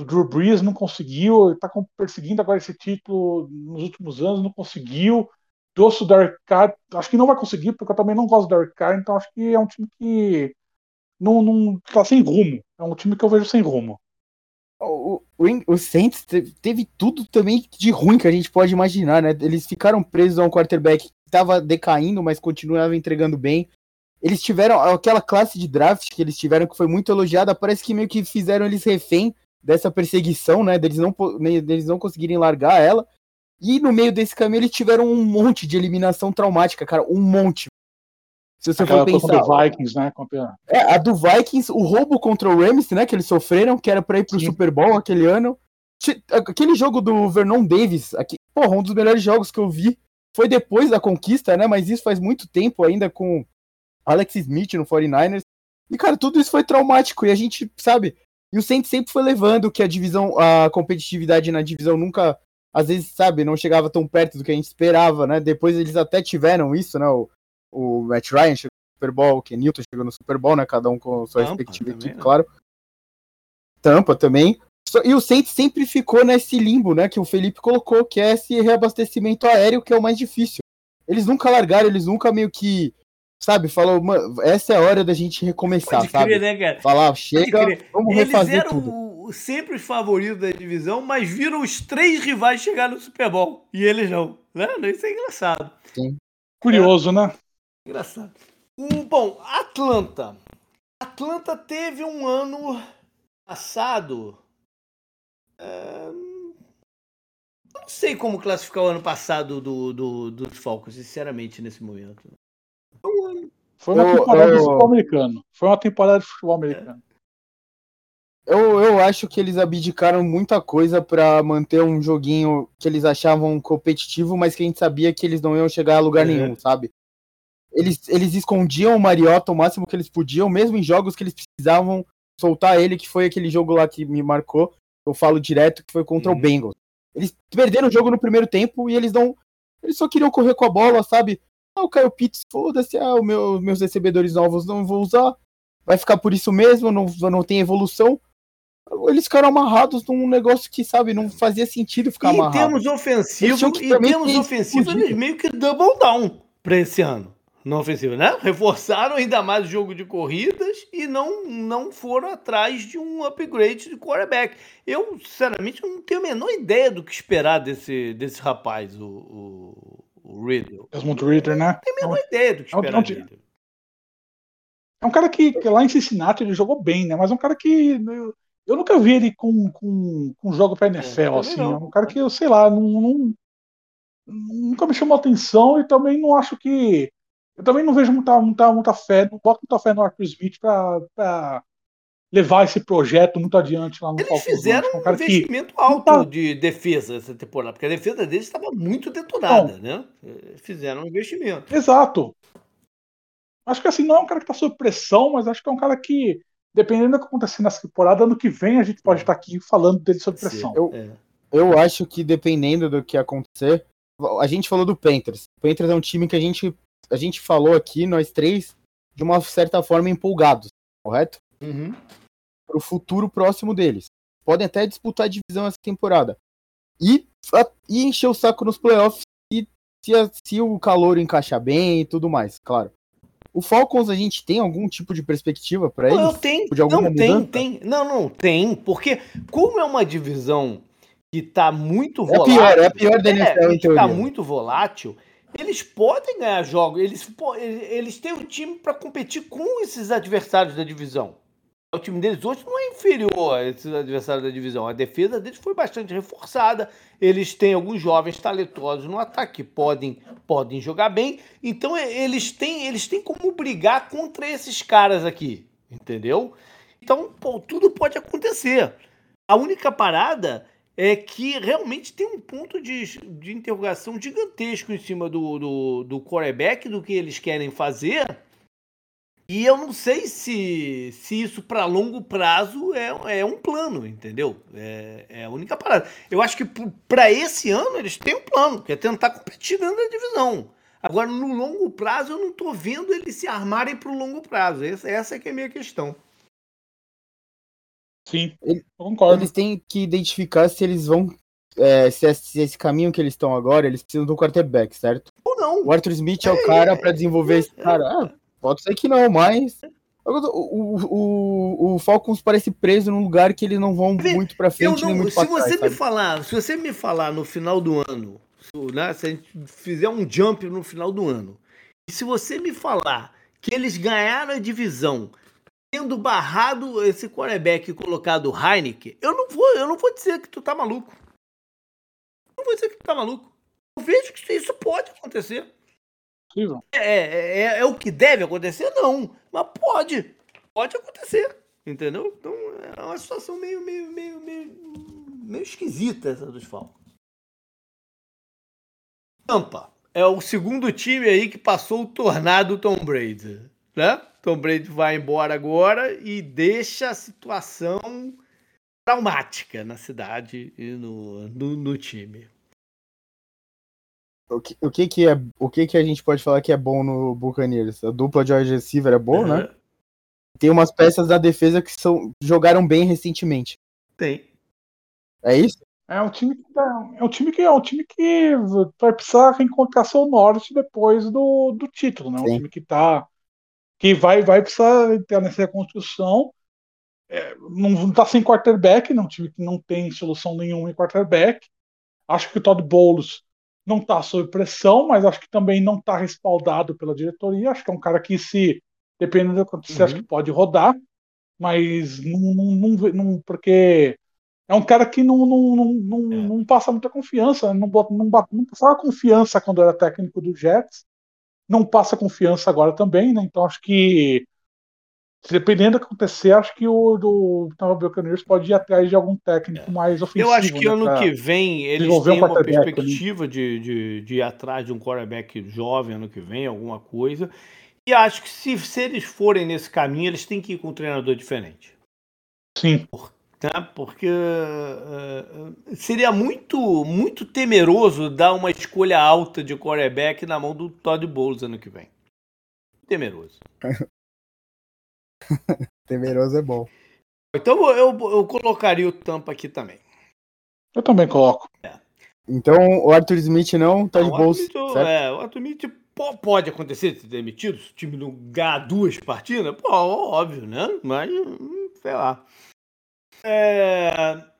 do Drew Brees não conseguiu, está perseguindo agora esse título nos últimos anos, não conseguiu. Trouxe o Derek Carr, acho que não vai conseguir, porque eu também não gosto do Derek Carr, então acho que é um time que não, não tá sem rumo. É um time que eu vejo sem rumo o, o, o Saints teve tudo também de ruim que a gente pode imaginar, né? Eles ficaram presos a um quarterback que estava decaindo, mas continuava entregando bem. Eles tiveram aquela classe de draft que eles tiveram que foi muito elogiada, parece que meio que fizeram eles refém dessa perseguição, né? Deles não, deles não conseguirem largar ela. E no meio desse caminho eles tiveram um monte de eliminação traumática, cara, um monte. Se você Aquela for pensar. Do Vikings, né? É, a do Vikings, o roubo contra o Rams, né? Que eles sofreram, que era pra ir pro Sim. Super Bowl aquele ano. Aquele jogo do Vernon Davis, aqui, porra, um dos melhores jogos que eu vi. Foi depois da conquista, né? Mas isso faz muito tempo ainda com Alex Smith no 49ers. E, cara, tudo isso foi traumático. E a gente, sabe? E o Saints sempre foi levando que a divisão, a competitividade na divisão nunca, às vezes, sabe, não chegava tão perto do que a gente esperava, né? Depois eles até tiveram isso, né? O, o Matt Ryan chegou no Super Bowl, o Ken Newton chegou no Super Bowl, né? Cada um com sua Tampa respectiva equipe, né? claro. Tampa também. E o Saints sempre ficou nesse limbo, né? Que o Felipe colocou, que é esse reabastecimento aéreo que é o mais difícil. Eles nunca largaram, eles nunca meio que, sabe, falou, essa é a hora da gente recomeçar, Pode sabe? Crer, né, Falar, chega, vamos eles refazer eram tudo. sempre os favoritos da divisão, mas viram os três rivais chegar no Super Bowl. E eles não. Né? Isso é engraçado. Sim. Curioso, é. né? Engraçado. Um, bom, Atlanta. Atlanta teve um ano passado. É... Não sei como classificar o ano passado do, do, dos Falcons, sinceramente, nesse momento. Foi uma temporada de futebol americano. Foi uma temporada de futebol americano. Eu, eu acho que eles abdicaram muita coisa para manter um joguinho que eles achavam competitivo, mas que a gente sabia que eles não iam chegar a lugar nenhum, sabe? eles, eles escondiam o Mariota o máximo que eles podiam, mesmo em jogos que eles precisavam soltar ele, que foi aquele jogo lá que me marcou, eu falo direto, que foi contra uhum. o Bengals. Eles perderam o jogo no primeiro tempo e eles não. Eles só queriam correr com a bola, sabe? Ah, o Caio Pitts, foda-se, ah, o meu, meus recebedores novos não vou usar. Vai ficar por isso mesmo, não, não tem evolução. Eles ficaram amarrados num negócio que, sabe, não fazia sentido ficar amarrado. Em termos ofensivos, em termos ofensivos, eles meio que double down pra esse ano na ofensiva, né? Reforçaram ainda mais o jogo de corridas e não, não foram atrás de um upgrade de quarterback. Eu, sinceramente, não tenho a menor ideia do que esperar desse, desse rapaz, o, o, o Riddle. Desmond Ritter, né? Tenho a menor é ideia do que esperar é um, dele. É um cara que, que, lá em Cincinnati ele jogou bem, né? Mas é um cara que eu, eu nunca vi ele com, com, com jogo pra NFL, é, assim. Não. É um cara que, eu sei lá, não, não, nunca me chamou atenção e também não acho que eu também não vejo muita, muita, muita fé, não boto muita fé no Arthur Smith para levar esse projeto muito adiante lá no Eles fizeram É um cara que investimento alto tá- de defesa essa temporada, porque a defesa deles estava muito detonada, né? Eh, Fizeram um investimento. Exato. Acho que assim, não é um cara que tá sob pressão, mas acho que é um cara que, dependendo do que acontecer nessa temporada, ano que vem a gente pode estar aqui falando dele sob pressão. Eu- É. Eu acho que dependendo do que acontecer, a gente falou do Panthers. O Panthers é um time que a gente, a gente falou aqui, nós três, de uma certa forma empolgados, correto? Uhum. Para o futuro próximo deles. Podem até disputar a divisão essa temporada. E, a- e encher o saco nos playoffs e se, a- se o calor encaixar bem e tudo mais, claro. O Falcons, a gente tem algum tipo de perspectiva para Não, eles? tem, de alguma não tem, mudança? tem. Não, não, tem. Porque como é uma divisão que tá muito É volátil. pior, é a pior da NFL, em que tá teoria. muito volátil. Eles podem ganhar jogos, eles, eles têm o time para competir com esses adversários da divisão. O time deles hoje não é inferior a esses adversários da divisão. A defesa deles foi bastante reforçada. Eles têm alguns jovens talentosos no ataque que podem, podem jogar bem. Então e- eles têm, eles têm como brigar contra esses caras aqui. Entendeu? Então, pô, tudo pode acontecer. A única parada é que realmente tem um ponto de, de interrogação gigantesco em cima do, do, do quarterback, do que eles querem fazer. E eu não sei se, se isso para longo prazo é, é um plano, entendeu? É, é a única parada. Eu acho que para esse ano eles têm um plano, que é tentar competir dentro da divisão. Agora, no longo prazo, eu não tô vendo eles se armarem para o longo prazo. Essa, essa é que é a minha questão. Sim, eu concordo. Eles têm que identificar se eles vão. é, se, esse, se esse caminho que eles estão agora, eles precisam do quarterback, certo? Ou não. O Arthur Smith é o cara pra desenvolver esse cara. Ah, pode ser que não, mas. O, o, o, Falcons parece preso num lugar que eles não vão muito pra Eu frente não, muito se pra você trás. me sabe? falar, se você me falar no final do ano, se, né, se a gente fizer um jump no final do ano, e se você me falar que eles ganharam a divisão tendo barrado esse quarterback e colocado o Heineken, eu não vou, eu não vou dizer que tu tá maluco. Não vou dizer que tu tá maluco. Eu vejo que isso pode acontecer. Possível. É, é, é- é o que deve acontecer? Não. Mas pode. Pode acontecer. Entendeu? Então é uma situação meio, meio, meio, meio, meio esquisita essa dos Falcons. Tampa é o segundo time aí que passou o tornado Tom Brady. Né? Tom Brady vai embora agora e deixa a situação traumática na cidade e no, no, no time. O que, o, que, que, é, o que, que a gente pode falar que é bom no Buccaneers? A dupla de wide receiver é boa, né? Uhum. Tem umas peças da defesa que são, jogaram bem recentemente. Tem. É isso? É um time que tá- é um time que é um time que vai precisar reencontrar seu norte depois do, do título, né? Um Sim. time que tá que vai vai precisar entrar nessa reconstrução. É, não, não tá sem quarterback, né? Um time que não tem solução nenhuma em quarterback. Acho que o Todd Bowles não tá sob pressão, mas acho que também não tá respaldado pela diretoria. Acho que é um cara que se dependendo do que acontecer, Uhum. acho que pode rodar, mas não, não, não, não- porque é um cara que não, não, não, não, É. não passa muita confiança, não, não, não passava confiança quando era técnico do Jets, não passa confiança agora também, né? Então acho que dependendo do que acontecer, acho que o do Tampa Bay Buccaneers pode ir atrás de algum técnico mais ofensivo. Eu acho que né, ano que vem eles desenvolver um têm uma ali. perspectiva de, de, de ir atrás de um quarterback jovem ano que vem, alguma coisa. E acho que se, se eles forem nesse caminho, eles têm que ir com um treinador diferente. Sim, Tá? Porque eh, seria muito, muito temeroso dar uma escolha alta de quarterback na mão do Todd Bowles ano que vem. Temeroso. Temeroso é bom. Então eu, eu colocaria o Tampa aqui também. eu também coloco. Então o Arthur Smith não tá de Não, o bolsa. Arthur é, o Arthur Smith po- pode acontecer de ser demitido se o time não ganhar duas partidas? Pô, óbvio, né? Mas, hum, sei lá. É,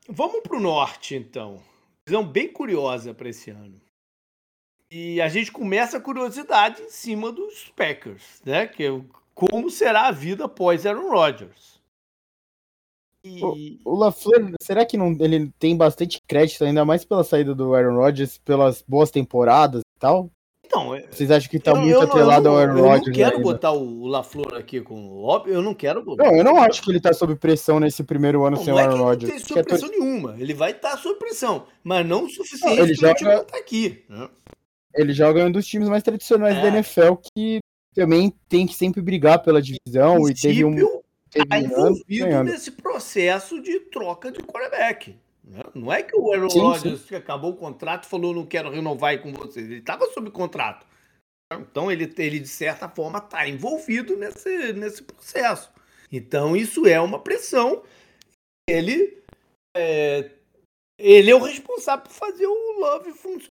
vamos pro norte, então. Visão bem curiosa para esse ano. E a gente começa a curiosidade em cima dos Packers, né? Que é o- como será a vida após Aaron Rodgers. E... O LaFleur, será que não, ele tem bastante crédito, ainda mais pela saída do Aaron Rodgers, pelas boas temporadas e tal? Então, é, Vocês acham que tá eu, muito eu, atrelado eu, ao Aaron Rodgers? Eu não quero ainda. botar o LaFleur aqui com óbvio, eu não quero botar. Não, eu não acho que ele tá sob pressão nesse primeiro ano não, sem o Aaron Rodgers. Não tem sob pressão nenhuma. Ele vai estar tá sob pressão, mas não o suficiente não, ele joga... estar tá aqui. Né? Ele joga em um dos times mais tradicionais é. da NFL que também tem que sempre brigar pela divisão e teve um teve tá envolvido nesse processo de troca de quarterback. Né? Não é que o Aaron Rodgers acabou o contrato e falou não quero renovar com vocês. Ele estava sob contrato. Então ele, ele de certa forma está envolvido nesse, nesse processo. Então isso é uma pressão. Ele é, ele é o responsável por fazer o Love funcionar.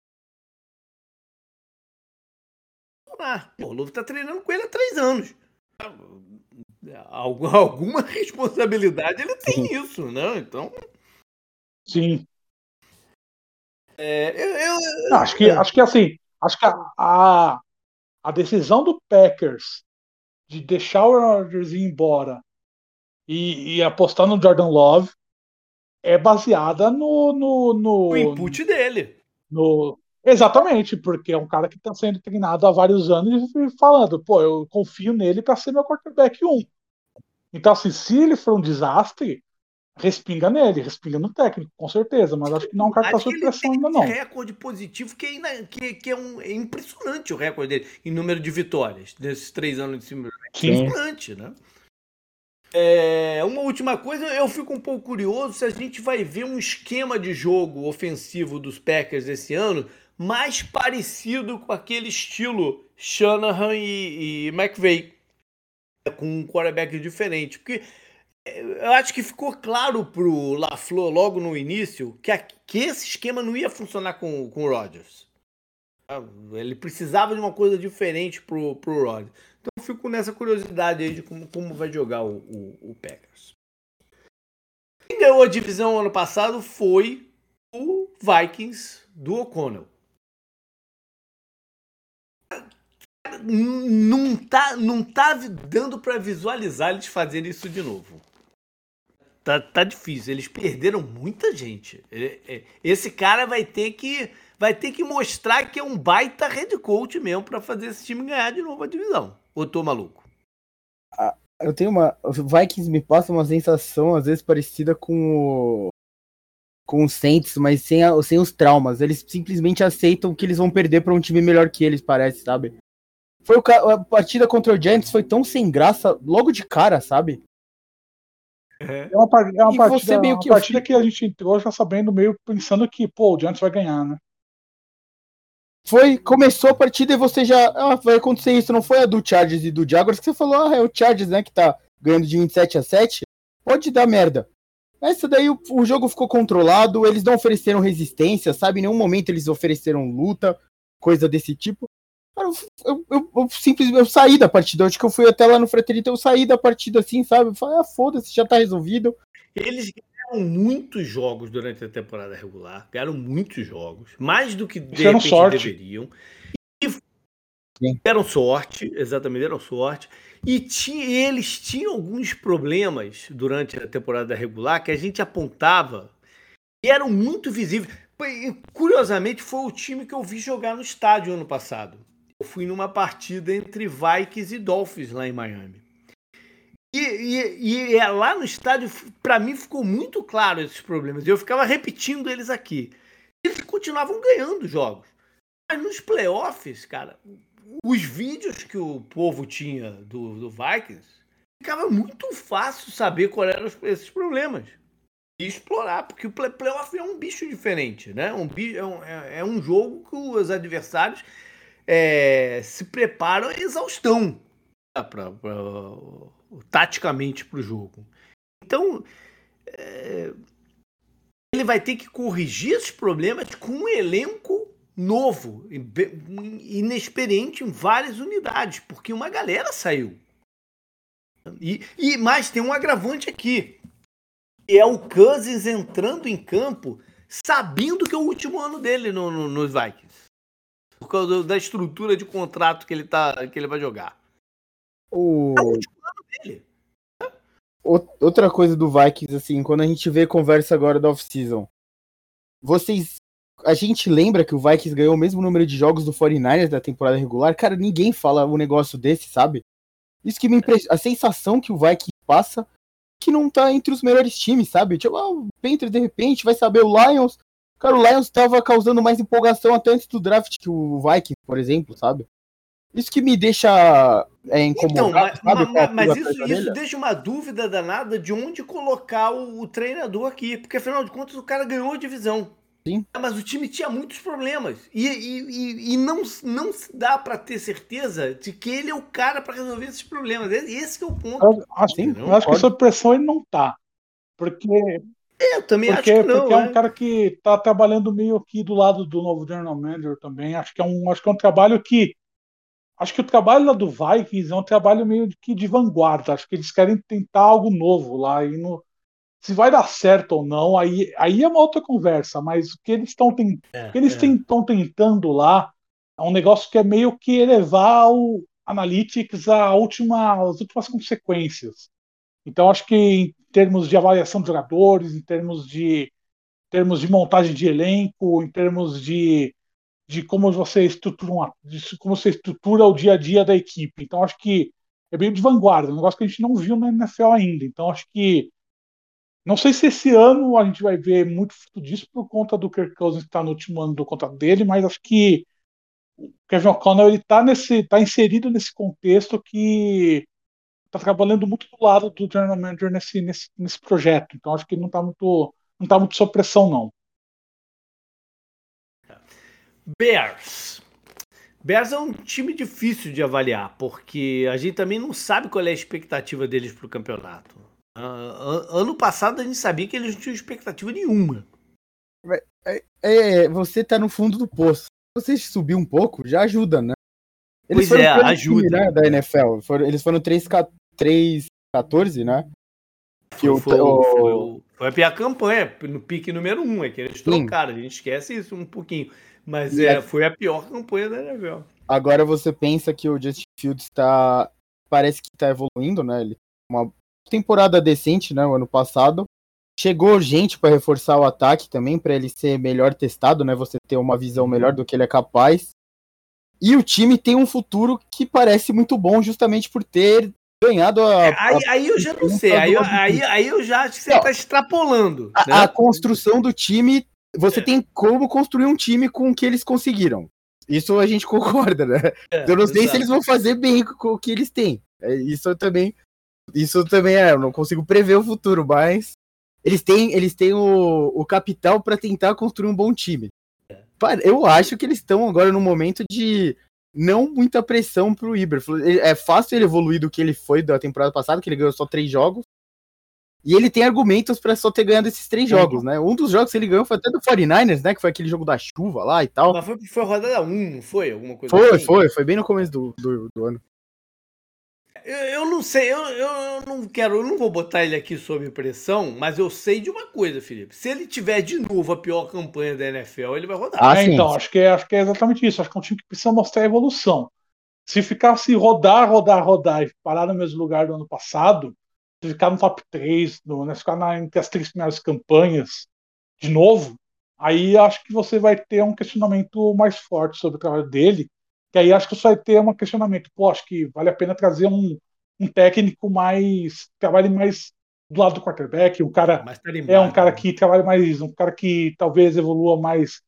Pô, o Love está treinando com ele há três anos. Alguma responsabilidade ele tem nisso, né? Então Sim. É, eu, eu, acho que acho que assim, acho que a, a, a decisão do Packers de deixar o Rodgers ir embora e, e, apostar no Jordan Love é baseada no, no, no, o input dele. No, exatamente, porque é um cara que está sendo treinado há vários anos e falando, pô, eu confio nele para ser meu quarterback 1. Então, assim, se ele for um desastre, respinga nele, respinga no técnico, com certeza, mas acho que não é um cara que tá sob pressão ainda não. recorde positivo que é, que, que é, um, é impressionante o recorde dele em número de vitórias nesses três anos de cima. É impressionante, né? É, uma última coisa, eu fico um pouco curioso se a gente vai ver um esquema de jogo ofensivo dos Packers esse ano mais parecido com aquele estilo Shanahan e, e McVay, com um quarterback diferente. Porque eu acho que ficou claro pro LaFleur logo no início que, a, que esse esquema não ia funcionar com, com o Rodgers. Ele precisava de uma coisa diferente pro, pro Rodgers. Então eu fico nessa curiosidade aí de como, como vai jogar o, o, o Packers. Quem ganhou a divisão ano passado foi o Vikings do O'Connell. Não tá, não tá dando para visualizar eles fazerem isso de novo tá, tá difícil. Eles perderam muita gente. É, esse cara vai ter que vai ter que mostrar que é um baita head coach mesmo para fazer esse time ganhar de novo a divisão. Ou tô maluco? Ah, eu tenho uma. O Vikings me passa uma sensação, às vezes, parecida com o. Com o Saints, mas sem, a, sem os traumas. Eles simplesmente aceitam que eles vão perder para um time melhor que eles, parece, sabe? Foi o, a partida contra o Giants foi tão sem graça logo de cara, sabe? É, é uma, é uma partida, meio que, uma partida que a gente entrou já sabendo, meio pensando que, pô, o Giants vai ganhar, né? Foi, começou a partida e você já. Ah, vai acontecer isso, não foi a do Chargers e do Jaguars que você falou, ah, é o Chargers, né, que tá ganhando de 27 a 7. Pode dar merda. Essa daí o, o jogo ficou controlado, eles não ofereceram resistência, sabe? Em nenhum momento eles ofereceram luta, coisa desse tipo. Eu, eu, eu, simplesmente eu saí da partida. Acho que eu fui até lá no Fraterito, eu saí da partida assim, sabe? Eu falei, ah, foda-se, já tá resolvido. Eles ganharam muitos jogos durante a temporada regular, ganharam muitos jogos, mais do que de repente sorte. deveriam. E Sim. deram sorte, exatamente, deram sorte. E tinha, eles tinham alguns problemas durante a temporada regular que a gente apontava e eram muito visíveis. Curiosamente, foi o time que eu vi jogar no estádio ano passado eu fui numa partida entre Vikings e Dolphins lá em Miami. E, e, e é, lá no estádio, para mim, ficou muito claro esses problemas. Eu ficava repetindo eles aqui. Eles continuavam ganhando jogos. Mas nos playoffs, cara, os vídeos que o povo tinha do, do Vikings, ficava muito fácil saber quais eram esses problemas. E explorar, porque o playoff é um bicho diferente, né? Um, é, um, é, é um jogo que os adversários é, se preparam a exaustão tá, pra, pra, taticamente para o jogo. Então, é, ele vai ter que corrigir esses problemas com um elenco novo, inexperiente em várias unidades, porque uma galera saiu. E, e mais tem um agravante aqui. É o Cousins entrando em campo sabendo que é o último ano dele no, no, nos Vikings por causa da estrutura de contrato que ele, tá, que ele vai jogar. O... É o último ano dele. Outra coisa do Vikings, assim, quando a gente vê conversa agora da off-season, vocês a gente lembra que o Vikings ganhou o mesmo número de jogos do 49ers da temporada regular. Cara, ninguém fala um negócio desse, sabe? Isso que me impressiona. A sensação que o Vikings passa que não tá entre os melhores times, sabe? Tipo, ah, o Panthers de repente vai saber o Lions. Cara, o Lions tava causando mais empolgação até antes do draft que o Vikings, por exemplo, sabe? Isso que me deixa é, incomodado, então, mas, mas, mas isso, isso deixa uma dúvida danada de onde colocar o, o, treinador aqui, porque afinal de contas o cara ganhou a divisão. Sim. Mas o time tinha muitos problemas e, e, e, e não, não dá para ter certeza de que ele é o cara para resolver esses problemas. Esse é o ponto. Eu, assim, eu acho que sob pressão ele não tá. Porque eu também porque, acho que não. Porque é um é. cara que está trabalhando meio aqui do lado do novo General Manager também. Acho que é um, acho que é um trabalho que acho que o trabalho lá do Vikings é um trabalho meio que de vanguarda. Acho que eles querem tentar algo novo lá. E no, se vai dar certo ou não, aí, aí é uma outra conversa. Mas o que eles estão é, eles estão é. tentando lá é um negócio que é meio que elevar o Analytics à última, às últimas consequências. Então, acho que termos de avaliação de jogadores, em termos de, termos de montagem de elenco, em termos de de como você estrutura uma, como você estrutura o dia a dia da equipe. Então acho que é bem de vanguarda, um negócio que a gente não viu na NFL ainda. Então acho que não sei se esse ano a gente vai ver muito disso por conta do Kirk Cousins estar no último ano do contrato dele, mas acho que o Kevin O'Connell ele está nesse, tá inserido nesse contexto que está trabalhando muito do lado do general manager nesse, nesse, nesse projeto. Então acho que não está muito não tá muito sob pressão não. Bears. Bears é um time difícil de avaliar, porque a gente também não sabe qual é a expectativa deles para o campeonato. Uh, ano passado a gente sabia que eles não tinham expectativa nenhuma. É, é, você tá no fundo do poço. Se você subir um pouco, já ajuda, né? Eles pois é, ajuda. Time, né, da NFL. Foram, eles foram 3-14, né? Foi, o, foi, o, foi, foi, a pior campanha, no pique número 1, um, é que eles trocaram. A gente esquece isso um pouquinho. Mas é, foi a pior campanha da NFL. Agora você pensa que o Justin Fields está. Parece que está evoluindo, né? Ele uma temporada decente, né? O ano passado. Chegou gente para reforçar o ataque também, para ele ser melhor testado, né? Você ter uma visão melhor do que ele é capaz. E o time tem um futuro que parece muito bom, justamente por ter ganhado a. É, aí, a... aí, eu já não sei, aí, aí, aí, eu já acho que você está extrapolando. A, né? a, construção do time você é. tem como construir um time com o que eles conseguiram. Isso a gente concorda, né? É, eu não sei exato. se eles vão fazer bem com o que eles têm. É, isso também. Isso também é, eu não consigo prever o futuro, mas eles têm, eles têm o, o capital para tentar construir um bom time. Eu acho que eles estão agora no momento de não muita pressão pro Iber. É fácil ele evoluir do que ele foi da temporada passada, que ele ganhou só três jogos. E ele tem argumentos para só ter ganhado esses três jogos, né? Um dos jogos que ele ganhou foi até do 49ers, né? Que foi aquele jogo da chuva lá e tal. Mas foi, foi rodada 1, não foi? Alguma coisa foi, assim? foi, foi bem no começo do, do, do ano. Eu, eu, não sei, eu, eu não quero, eu não vou botar ele aqui sob pressão, mas eu sei de uma coisa, Felipe. Se ele tiver de novo a pior campanha da NFL, ele vai rodar. Ah, é, então, acho que, é, acho que é exatamente isso. Acho que é um time que precisa mostrar evolução. Se ficasse rodar, rodar, rodar e parar no mesmo lugar do ano passado, ficar no top 3, no, né, ficar na, entre as três primeiras campanhas de novo, aí acho que você vai ter um questionamento mais forte sobre o trabalho dele, que aí acho que você vai ter um questionamento, pô, acho que vale a pena trazer um, um técnico mais, trabalhe mais do lado do quarterback, um cara é um cara né? que trabalha mais, um cara que talvez evolua mais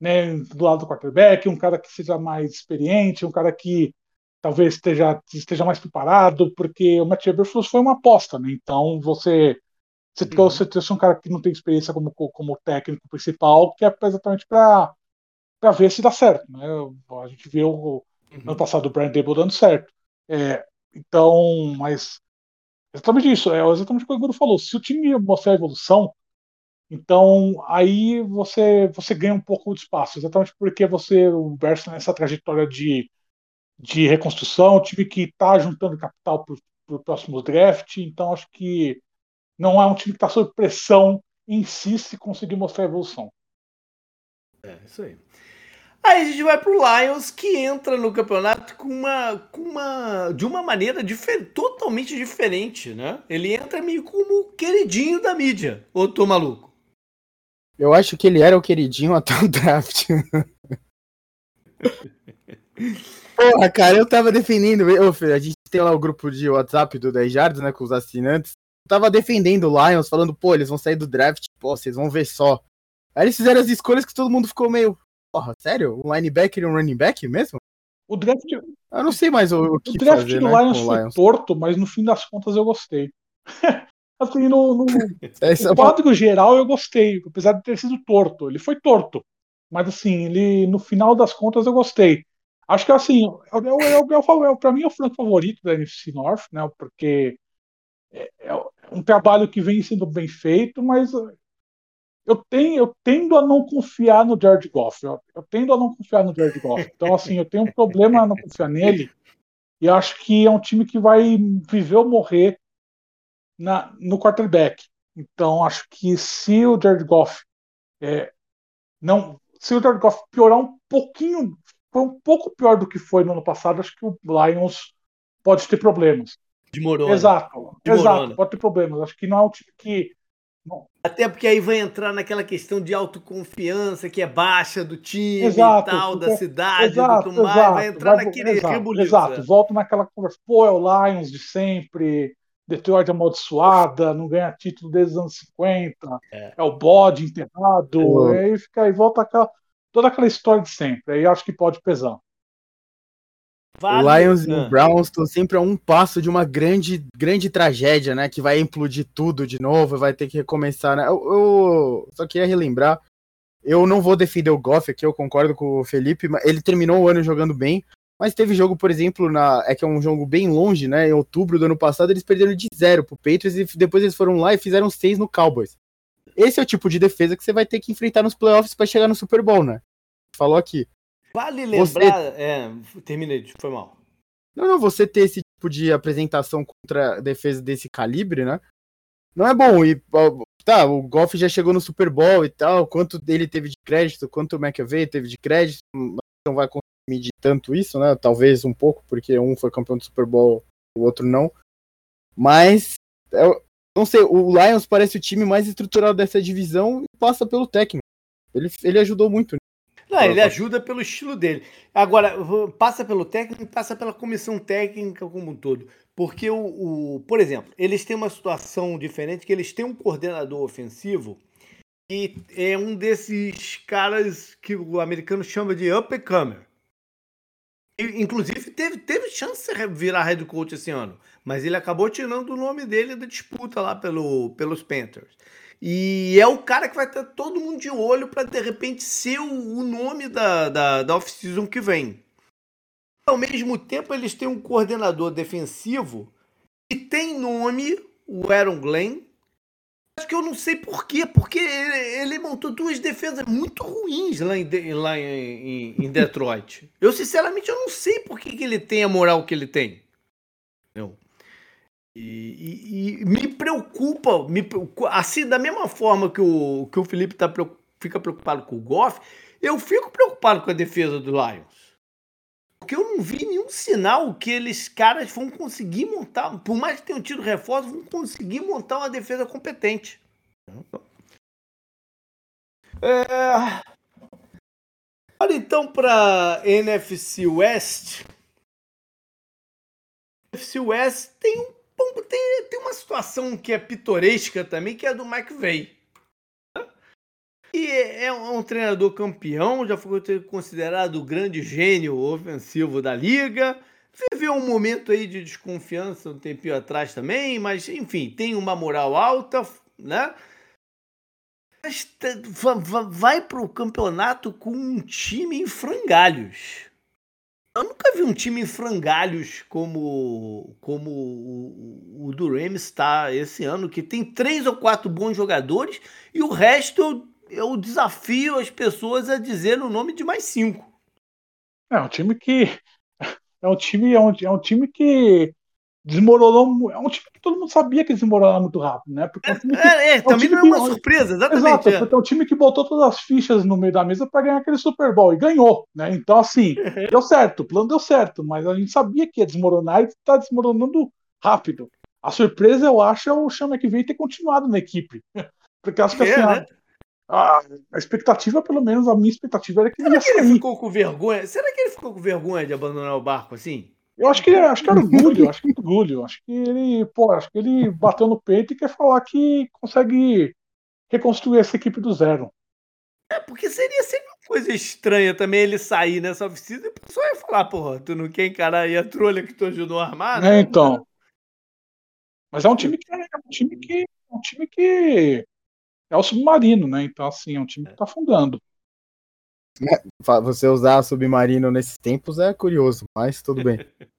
né, do lado do quarterback, um cara que seja mais experiente, um cara que talvez esteja, esteja mais preparado, porque o Matt Eberflus foi uma aposta, né? Então você você uhum. trouxe, trouxe um cara que não tem experiência como, como técnico principal, que é exatamente para ver se dá certo, né? A gente viu o uhum. ano passado o Brian Dable dando certo. É, então, mas exatamente isso, é exatamente o que o Guru falou. Se o time mostrar evolução, então aí você você ganha um pouco de espaço, exatamente porque você o Bears nessa trajetória de de reconstrução, um time que está juntando capital para o próximo draft, então acho que não é um time que está sob pressão em si se conseguir mostrar evolução. É, isso aí. Aí a gente vai pro Lions, que entra no campeonato com uma, com uma de uma maneira difer totalmente diferente, né? Ele entra meio como queridinho da mídia, ou tô maluco? Eu acho que ele era o queridinho até o draft. Porra, cara, eu tava defendendo. Ô, filho, a gente tem lá o grupo de WhatsApp do 10 Jardas, né? Com os assinantes. Eu tava defendendo o Lions, falando, pô, eles vão sair do draft, pô, vocês vão ver só. Aí eles fizeram as escolhas que todo mundo ficou meio. Porra, sério? Um linebacker e um running back mesmo? O draft. Eu não sei mais o, o que o draft fazer, do né, Lions foi Lions. torto, mas no fim das contas eu gostei. assim, no, no, é no uma- quadro geral eu gostei, apesar de ter sido torto. Ele foi torto. Mas assim, ele no final das contas eu gostei. Acho que assim, é, é, é, é, é, pra mim é o franco favorito da NFC North, né? Porque é, é um trabalho que vem sendo bem feito, mas eu tenho, eu tendo a não confiar no Jared Goff. Eu, eu tendo a não confiar no Jared Goff. Então, assim, eu tenho um problema a não confiar nele. E acho que é um time que vai viver ou morrer na, no quarterback. Então, acho que se o Jared Goff é, não, se o Jared Goff piorar um pouquinho, for um pouco pior do que foi no ano passado, acho que o Lions pode ter problemas. Desmorona. Exato, exato, pode ter problemas. Acho que não é um time que Até porque aí vai entrar naquela questão de autoconfiança que é baixa do time Exato, e tal, da cidade, exato, do tudo mais. exato, Vai entrar vai- naquele exato, rebuliço. exato, né? volta naquela conversa, pô, é o Lions de sempre, Detroit amaldiçoada, não ganha título desde os anos 50, É. é, o bode enterrado, e aí fica aí, volta aquela, toda aquela história de sempre, aí acho que pode pesar. O Vale- Lions e Ah. o Browns estão sempre a um passo de uma grande, grande tragédia, né? Que vai implodir tudo de novo, vai ter que recomeçar, né? Eu, eu só queria relembrar. Eu não vou defender o Goff aqui, eu concordo com o Felipe, mas ele terminou o ano jogando bem. Mas teve jogo, por exemplo, na, é que é um jogo bem longe, né? Em outubro do ano passado, eles perderam de zero pro Patriots e depois eles foram lá e fizeram seis no Cowboys. Esse é o tipo de defesa que você vai ter que enfrentar nos playoffs para chegar no Super Bowl, né? Falou aqui. Vale Você- lembrar. É, terminei, foi mal. Não, não, você ter esse tipo de apresentação contra defesa desse calibre, né? Não é bom. E tá, o Goff já chegou no Super Bowl e tal. Quanto dele teve de crédito, quanto o McAvey teve de crédito, não vai conseguir medir tanto isso, né? Talvez um pouco, porque um foi campeão do Super Bowl, o outro não. Mas eu não sei, o Lions parece o time mais estruturado dessa divisão e passa pelo técnico. Ele, ele ajudou muito. Não, ele Opa. ajuda pelo estilo dele. Agora, passa pelo técnico e passa pela comissão técnica como um todo. Porque, o, o- por exemplo, eles têm uma situação diferente, que eles têm um coordenador ofensivo e é um desses caras que o americano chama de up and comer. E, Inclusive, teve, teve chance de virar head coach esse ano, mas ele acabou tirando o nome dele da disputa lá pelo, pelos Panthers. E é o cara que vai ter todo mundo de olho para de repente ser o, nome da, da, da off-season que vem. Ao mesmo tempo, eles têm um coordenador defensivo que tem nome, o Aaron Glenn. Acho que eu não sei por quê, porque ele, ele montou duas defesas muito ruins lá em, lá em- em Detroit. Eu, sinceramente, eu não sei por que, que ele tem a moral que ele tem. Não. E, e- me preocupa, me assim, da mesma forma que o, que o Felipe tá, fica preocupado com o Goff, eu fico preocupado com a defesa do Lions. Porque eu não vi nenhum sinal que eles caras vão conseguir montar, por mais que tenham tido reforço, vão conseguir montar uma defesa competente. É... Olha então para NFC West. NFC West tem, um, bom, tem, tem uma situação que é pitoresca também, que é a do McVeigh. E é é um treinador campeão, já foi considerado o grande gênio ofensivo da liga. Viveu um momento aí de desconfiança um tempinho atrás também, mas enfim, tem uma moral alta, né? Mas vai para o campeonato com um time em frangalhos. Eu nunca vi um time em frangalhos como, como o, o do Rams está esse ano, que tem três ou quatro bons jogadores e o resto eu, eu desafio as pessoas a dizer o nome de mais cinco. É um time que é um time é um, é um time que desmoronou, é um time que todo mundo sabia que desmoronar muito rápido, né? Porque é um time que, É, é, também time não é que- uma surpresa, exatamente. Exato, é. porque é um time que botou todas as fichas no meio da mesa para ganhar aquele Super Bowl e ganhou, né? Então, assim, deu certo, o plano deu certo, mas a gente sabia que ia desmoronar e está desmoronando rápido. A surpresa, eu acho, é o Chama que veio ter continuado na equipe. Porque acho que É, assim, né? a, a expectativa, pelo menos a minha expectativa era que Será ele ia que ele ficou com vergonha? Será que ele ficou com vergonha de abandonar o barco assim? Eu acho que, acho que é orgulho, acho que é orgulho. Acho que ele, pô, acho que ele bateu no peito e quer falar que consegue reconstruir essa equipe do zero. É, porque seria sempre uma coisa estranha também ele sair nessa oficina e o pessoal ia falar, porra, tu não quer encarar aí a trolha que tu ajudou a armar? É, então. Mas é um time que é um time que é um time que é o submarino, né? Então, assim, é um time que tá afundando. Você usar submarino nesses tempos é curioso, mas tudo bem.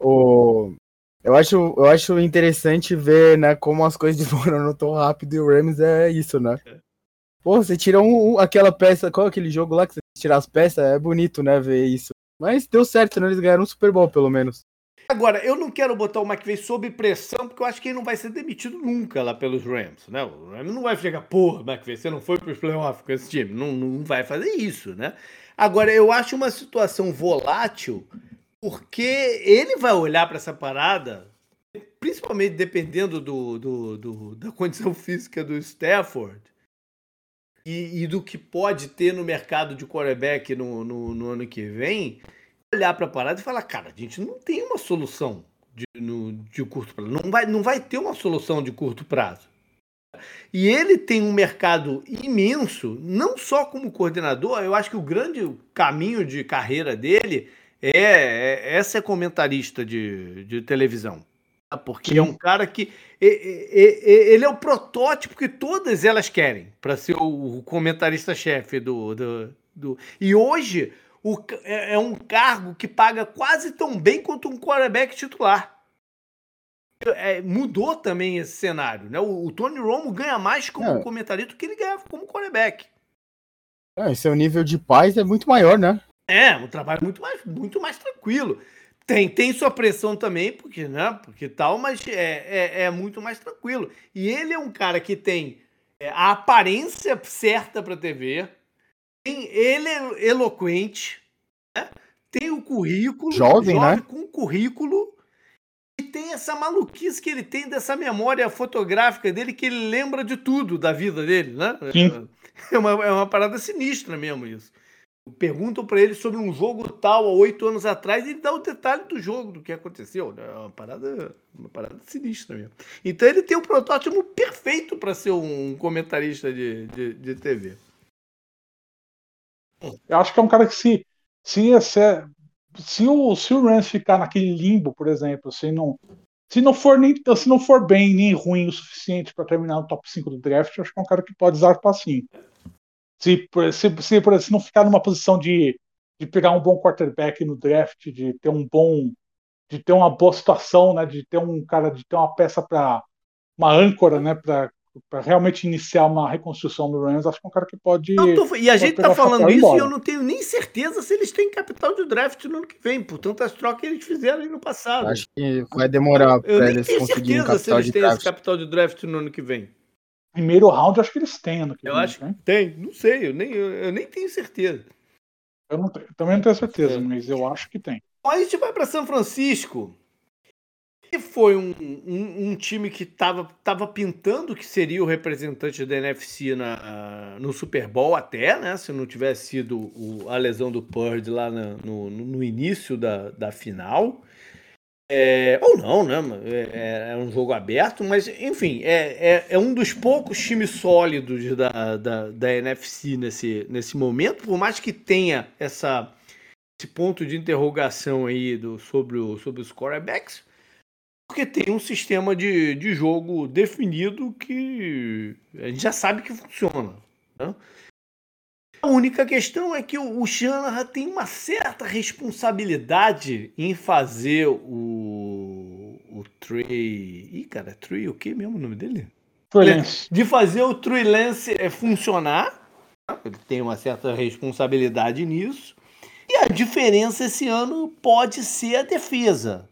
o... eu, acho, eu acho interessante ver né, como as coisas desmoronam tão rápido e o Rams é isso, né? Pô, você tira um, um, aquela peça, qual é aquele jogo lá que você tira as peças? É bonito, né, ver isso. Mas deu certo, né? Eles ganharam um Super Bowl, pelo menos. Agora, eu não quero botar o McVay sob pressão, porque eu acho que ele não vai ser demitido nunca lá pelos Rams, né? O Rams não vai chegar, porra, McVay, você não foi para os playoffs com esse time. Não, não vai fazer isso, né? Agora, eu acho uma situação volátil, porque ele vai olhar para essa parada, principalmente dependendo do, do, do, da condição física do Stafford, e, e, do que pode ter no mercado de quarterback no, no, no ano que vem, olhar para a parada e falar, cara, a gente não tem uma solução de, no, de curto prazo. Não vai, não vai ter uma solução de curto prazo. E ele tem um mercado imenso, não só como coordenador, eu acho que o grande caminho de carreira dele é, é, é ser comentarista de, de televisão. Tá? Porque é um cara que. Ele é o protótipo que todas elas querem para ser o comentarista-chefe do, do, do. E hoje o, é, é um cargo que paga quase tão bem quanto um quarterback titular. É, mudou também esse cenário, né? O, o Tony Romo ganha mais como é. comentarista do que ele ganhava como quarterback. É, esse é nível de paz é muito maior, né? É, um trabalho muito mais, muito mais tranquilo. Tem, tem sua pressão também, porque, né? Porque tal, mas é, é, é muito mais tranquilo. E ele é um cara que tem é, a aparência certa para TV, ele é eloquente, né? tem o currículo, jovem, jovem né? com currículo e tem essa maluquice que ele tem dessa memória fotográfica dele que ele lembra de tudo da vida dele, né? Sim. É uma, é uma parada sinistra mesmo isso. Perguntam para ele sobre um jogo tal há oito anos atrás e ele dá o detalhe do jogo, do que aconteceu. Né? É uma parada, uma parada sinistra mesmo. Então ele tem o protótipo perfeito para ser um comentarista de, de, de TV. Eu acho que é um cara que se se, se, se o, se o Rams ficar naquele limbo, por exemplo, se não, se não for nem se não for bem nem ruim o suficiente para terminar no top 5 do draft, eu acho que é um cara que pode zarpar sim. Se, se, se, se não ficar numa posição de, de pegar um bom quarterback no draft, de ter um bom de ter uma boa situação, né, de ter um cara de ter uma peça para uma âncora, né, para para realmente iniciar uma reconstrução do Rams, acho que é um cara que pode. Tô, e a gente tá falando isso e eu não tenho nem certeza se eles têm capital de draft no ano que vem, por tantas trocas que eles fizeram aí no passado. Acho que vai demorar para eles conseguirem certeza se eles têm draft. esse capital de draft no ano que vem. Primeiro round, acho que eles têm ano que eu vem. Eu acho que tem, não sei, eu nem, eu, eu nem tenho certeza. Eu, não, também não tenho certeza, é. mas eu acho que tem. Então a gente vai para São Francisco. E foi um, um, um, time que estava tava pintando que seria o representante da NFC na, no Super Bowl até, né? Se não tivesse sido o, a lesão do Purdy lá no, no, início da, da final. É, ou não, né? É, é, um jogo aberto, mas enfim, é, é, é, um dos poucos times sólidos da, da, da NFC nesse, nesse momento, por mais que tenha essa, esse ponto de interrogação aí do, sobre, o, sobre os quarterbacks porque tem um sistema de, de jogo definido que a gente já sabe que funciona. Né? A única questão é que o, o Shanahan tem uma certa responsabilidade em fazer o, o Trey. Ih, cara, Trey, o que mesmo o nome dele? Lance. De fazer o Trey Lance é, funcionar. Ele tem uma certa responsabilidade nisso. E a diferença esse ano pode ser a defesa.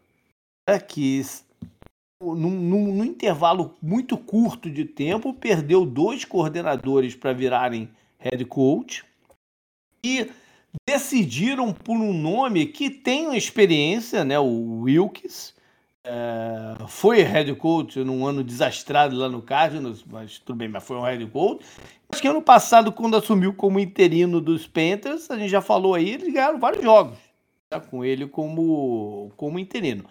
É que num, num, num, intervalo muito curto de tempo, perdeu dois coordenadores para virarem head coach e decidiram por um nome que tem uma experiência, né, o Wilkes. É, foi head coach num ano desastrado lá no Cardinals, mas tudo bem, mas foi um head coach. Acho que ano passado, quando assumiu como interino dos Panthers, a gente já falou aí, eles ganharam vários jogos tá? com ele como, como interino.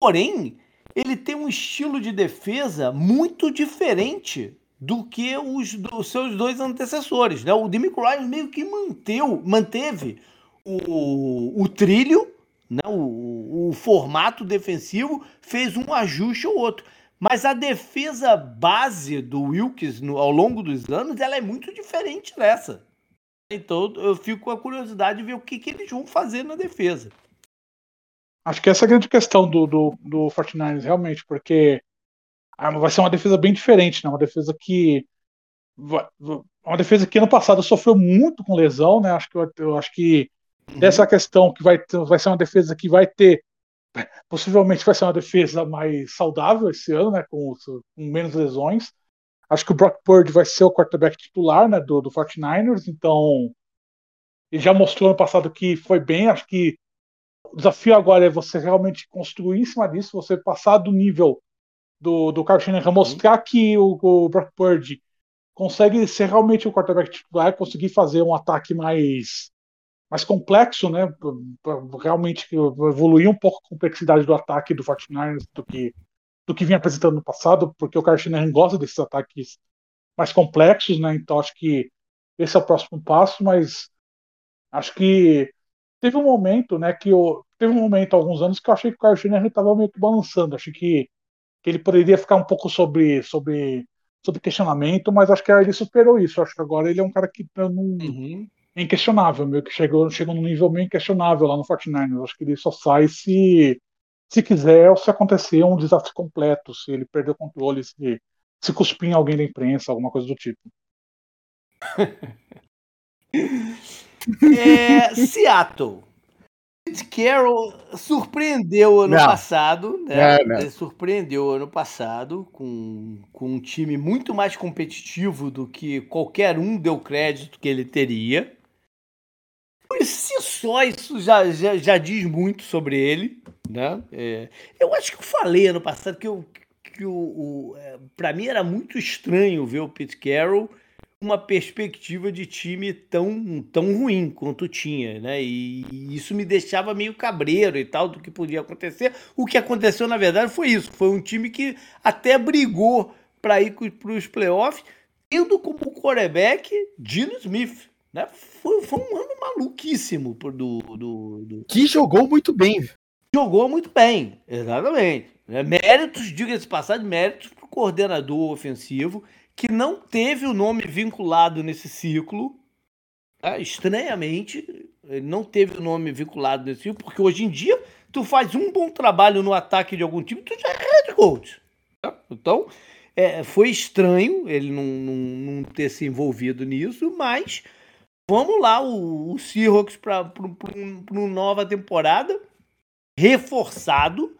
Porém, ele tem um estilo de defesa muito diferente do que os, os seus dois antecessores. Né? O Demico Ryan meio que manteu, manteve o, o trilho, né? o, o formato defensivo, fez um ajuste ou outro. Mas a defesa base do Wilkes no, ao longo dos anos ela é muito diferente dessa. Então eu fico com a curiosidade de ver o que, que eles vão fazer na defesa. Acho que essa é a grande questão do, do, do 49ers, realmente, porque ah, vai ser uma defesa bem diferente, né? Uma defesa que. Uma defesa que ano passado sofreu muito com lesão, né? Acho que eu, acho que uhum. dessa questão que vai, vai ser uma defesa que vai ter. Possivelmente vai ser uma defesa mais saudável esse ano, né? Com, com menos lesões. Acho que o Brock Purdy vai ser o quarterback titular né, do, do 49ers, então ele já mostrou no passado que foi bem. Acho que o desafio agora é você realmente construir em cima disso, você passar do nível do, do Kyle Shanahan, mostrar que o, o Brock Purdy consegue ser realmente o quarterback titular, conseguir fazer um ataque mais, mais complexo, né? Pra, realmente evoluir um pouco a complexidade do ataque do 49ers do que, do que vinha apresentando no passado, porque o Kyle Shanahan gosta desses ataques mais complexos, né? Então acho que esse é o próximo passo, mas acho que teve um momento, né, que eu teve um momento alguns anos que eu achei que o Kyle Shanahan estava meio que balançando, achei que, que ele poderia ficar um pouco sobre sobre sobre questionamento, mas acho que ele superou isso. Acho que agora ele é um cara que tá num, uhum. é inquestionável, meio que chegou, chegou num nível meio inquestionável lá no Fortnite. Acho que ele só sai se se quiser ou se acontecer um desastre completo, se ele perder o controle, se, se cuspir em alguém da imprensa, alguma coisa do tipo. É, Seattle. Pete Carroll surpreendeu ano não. passado, né? Não, não. surpreendeu ano passado com, com um time muito mais competitivo do que qualquer um deu crédito que ele teria. Por si só, isso já, já, já diz muito sobre ele, né? É, eu acho que eu falei ano passado que, eu, que o, o é, para mim era muito estranho ver o Pete Carroll uma perspectiva de time tão, tão ruim quanto tinha, né? E, isso me deixava meio cabreiro e tal do que podia acontecer. O que aconteceu, na verdade, foi isso. Foi um time que até brigou para ir para os playoffs, tendo como quarterback Dino Smith. Né? Foi, foi um ano maluquíssimo do, do, do... Que jogou muito bem. Jogou muito bem, exatamente. Méritos, diga-se passagem, méritos para o coordenador ofensivo que não teve o nome vinculado nesse ciclo. Tá? Estranhamente, não teve o nome vinculado nesse ciclo, porque hoje em dia tu faz um bom trabalho no ataque de algum time, tu já é head coach. Tá? Então, é, foi estranho ele não, não, não, ter se envolvido nisso, mas vamos lá, o, o Seahawks para uma nova temporada, reforçado,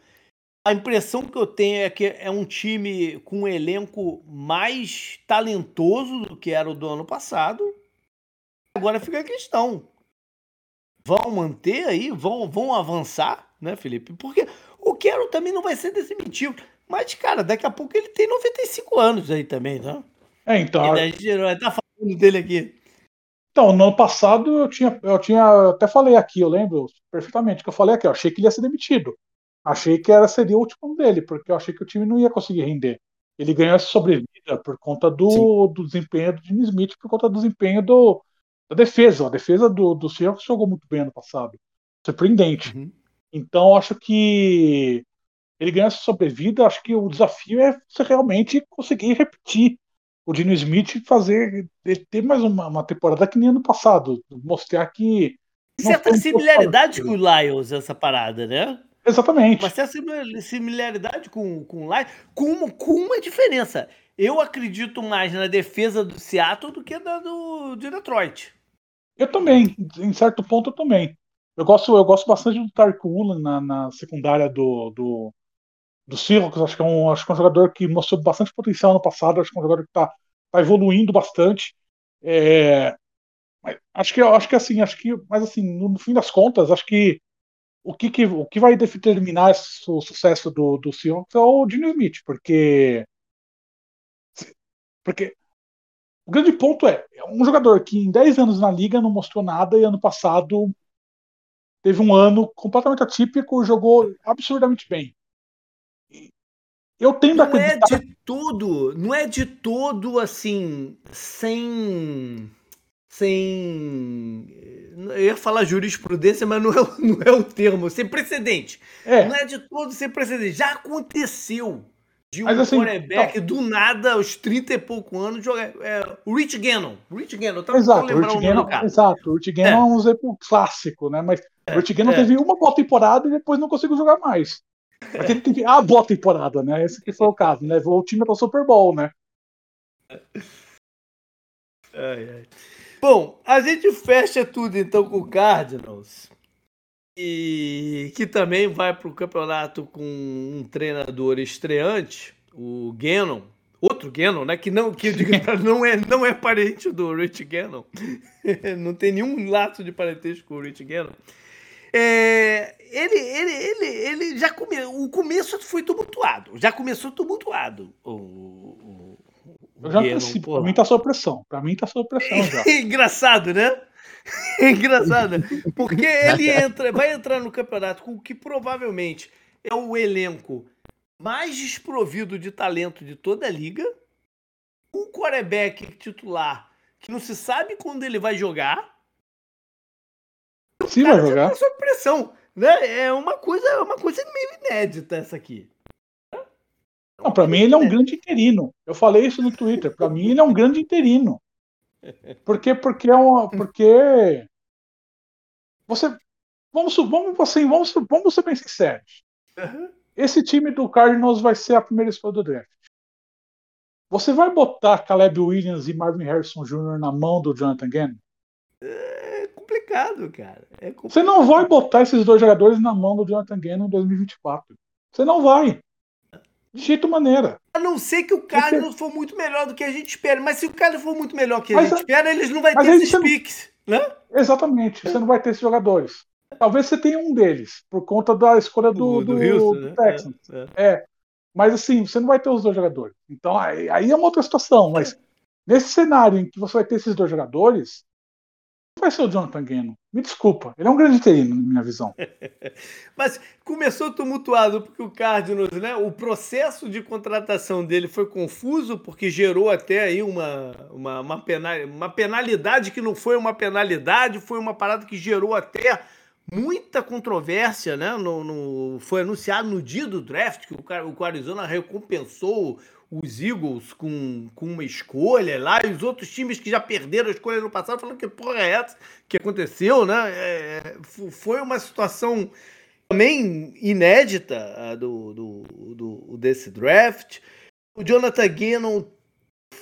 a impressão que eu tenho é que é um time com um elenco mais talentoso do que era o do ano passado. Agora fica a questão. Vão manter aí? Vão, vão avançar, né, Felipe? Porque o Quero também não vai ser definitivo. Mas, cara, daqui a pouco ele tem 95 anos aí também, né? É, então. E a gente vai estar falando dele aqui. Então, no ano passado eu tinha, eu tinha. Até falei aqui, eu lembro perfeitamente que eu falei aqui, eu achei que ele ia ser demitido. Achei que era seria o último dele, porque eu achei que o time não ia conseguir render. Ele ganhou essa sobrevida por conta do, do desempenho do Jimmy Smith, por conta do desempenho do, da defesa. A defesa do, do Seahawks jogou muito bem ano passado. Surpreendente. Uhum. Então, acho que ele ganhou essa sobrevida. Acho que o desafio é você realmente conseguir repetir o Dino Smith e fazer ele ter mais uma, uma temporada que nem ano passado. Mostrar que. Certa similaridade com o Lions, essa parada, né? Exatamente. Uma certa similaridade com, com o Lions, com uma, com uma diferença. Eu acredito mais na defesa do Seattle do que na do, de Detroit. Eu também, em certo ponto eu também. Eu gosto, eu gosto bastante do Tark Woolen na, na secundária do, do, do Seahawks. Acho que, é um, acho que é um jogador que mostrou bastante potencial no passado. Acho que é um jogador que está tá evoluindo bastante. É, acho que acho que assim, acho que, mas assim, no, no fim das contas, acho que o que, que, o que vai determinar o sucesso do, do Seahawks é o Dino Smith, porque porque grande ponto é, é um jogador que em 10 anos na liga não mostrou nada e ano passado teve um ano completamente atípico, jogou absurdamente bem. Eu tendo não a acreditar... é de tudo, não é de todo assim, sem sem eu ia falar jurisprudência, mas não é, não é o termo, sem precedente. É. Não é de todo sem precedente. Já aconteceu de um Mas, assim, quarterback então... do nada, aos 30 e pouco anos, jogar. É, o Rich Gannon. Rich Gannon, tá exato, o Rich Gannon, exato, o Rich Gannon é, é um exemplo clássico, né? Mas é, o Rich Gannon é. teve uma boa temporada e depois não conseguiu jogar mais. Mas ele teve a boa temporada, né? Esse que foi o caso, né? O time para o Super Bowl, né? Ai, ai. Bom, a gente fecha tudo então com o Cardinals. E que também vai para o campeonato com um treinador estreante, o Gannon. Outro Gannon, né? Que não, que não é, não é parente do Rich Gannon. não tem nenhum laço de parentesco com o Rich Gannon. É, ele, ele, ele, ele já come, o começo foi tumultuado, já começou tumultuado. O Eu já Gannon, pra mim tá sob pressão, pra mim tá sob pressão já. Engraçado, né? Engraçado, porque ele entra, vai entrar no campeonato com o que provavelmente é o elenco mais desprovido de talento de toda a liga, um quarterback titular que não se sabe quando ele vai jogar. Sim, vai jogar. Tá sob pressão, né? É uma coisa, uma coisa meio inédita essa aqui. Não, para mim ele é um grande interino. Eu falei isso no Twitter. Para mim ele é um grande interino. Porque, porque é uma. Porque. Você. Vamos, vamos, assim, vamos, vamos ser bem sinceros. Esse time do Cardinals vai ser a primeira escolha do draft. Você vai botar Caleb Williams e Marvin Harrison Jr. na mão do Jonathan Gannon? É complicado, cara. É complicado. Você não vai botar esses dois jogadores na mão do Jonathan Gannon em 2024. Você não vai. De jeito maneira. A não ser que o Carlos for muito melhor do que a gente espera. Mas se o Carlos for muito melhor do que a mas, gente espera, eles não vão ter esses piques, né? Exatamente. Você não vai ter esses jogadores. Talvez você tenha um deles, por conta da escolha do, do, do, Houston, do né? Texans. É, é. é, Mas assim, você não vai ter os dois jogadores. Então aí, aí é uma outra situação. Mas nesse cenário em que você vai ter esses dois jogadores, vai ser o Jonathan Gannon. Me desculpa, ele é um grande interino, na minha visão. Mas começou tumultuado porque o Cardinals, né? O processo de contratação dele foi confuso porque gerou até aí uma, uma, uma, penal, uma penalidade que não foi uma penalidade, foi uma parada que gerou até muita controvérsia, né? No, no, foi anunciado no dia do draft que o, o Arizona recompensou os Eagles com, com uma escolha lá, e os outros times que já perderam a escolha no passado falando que porra é essa que aconteceu, né? É, foi uma situação também inédita do, do, do, desse draft. O Jonathan Gannon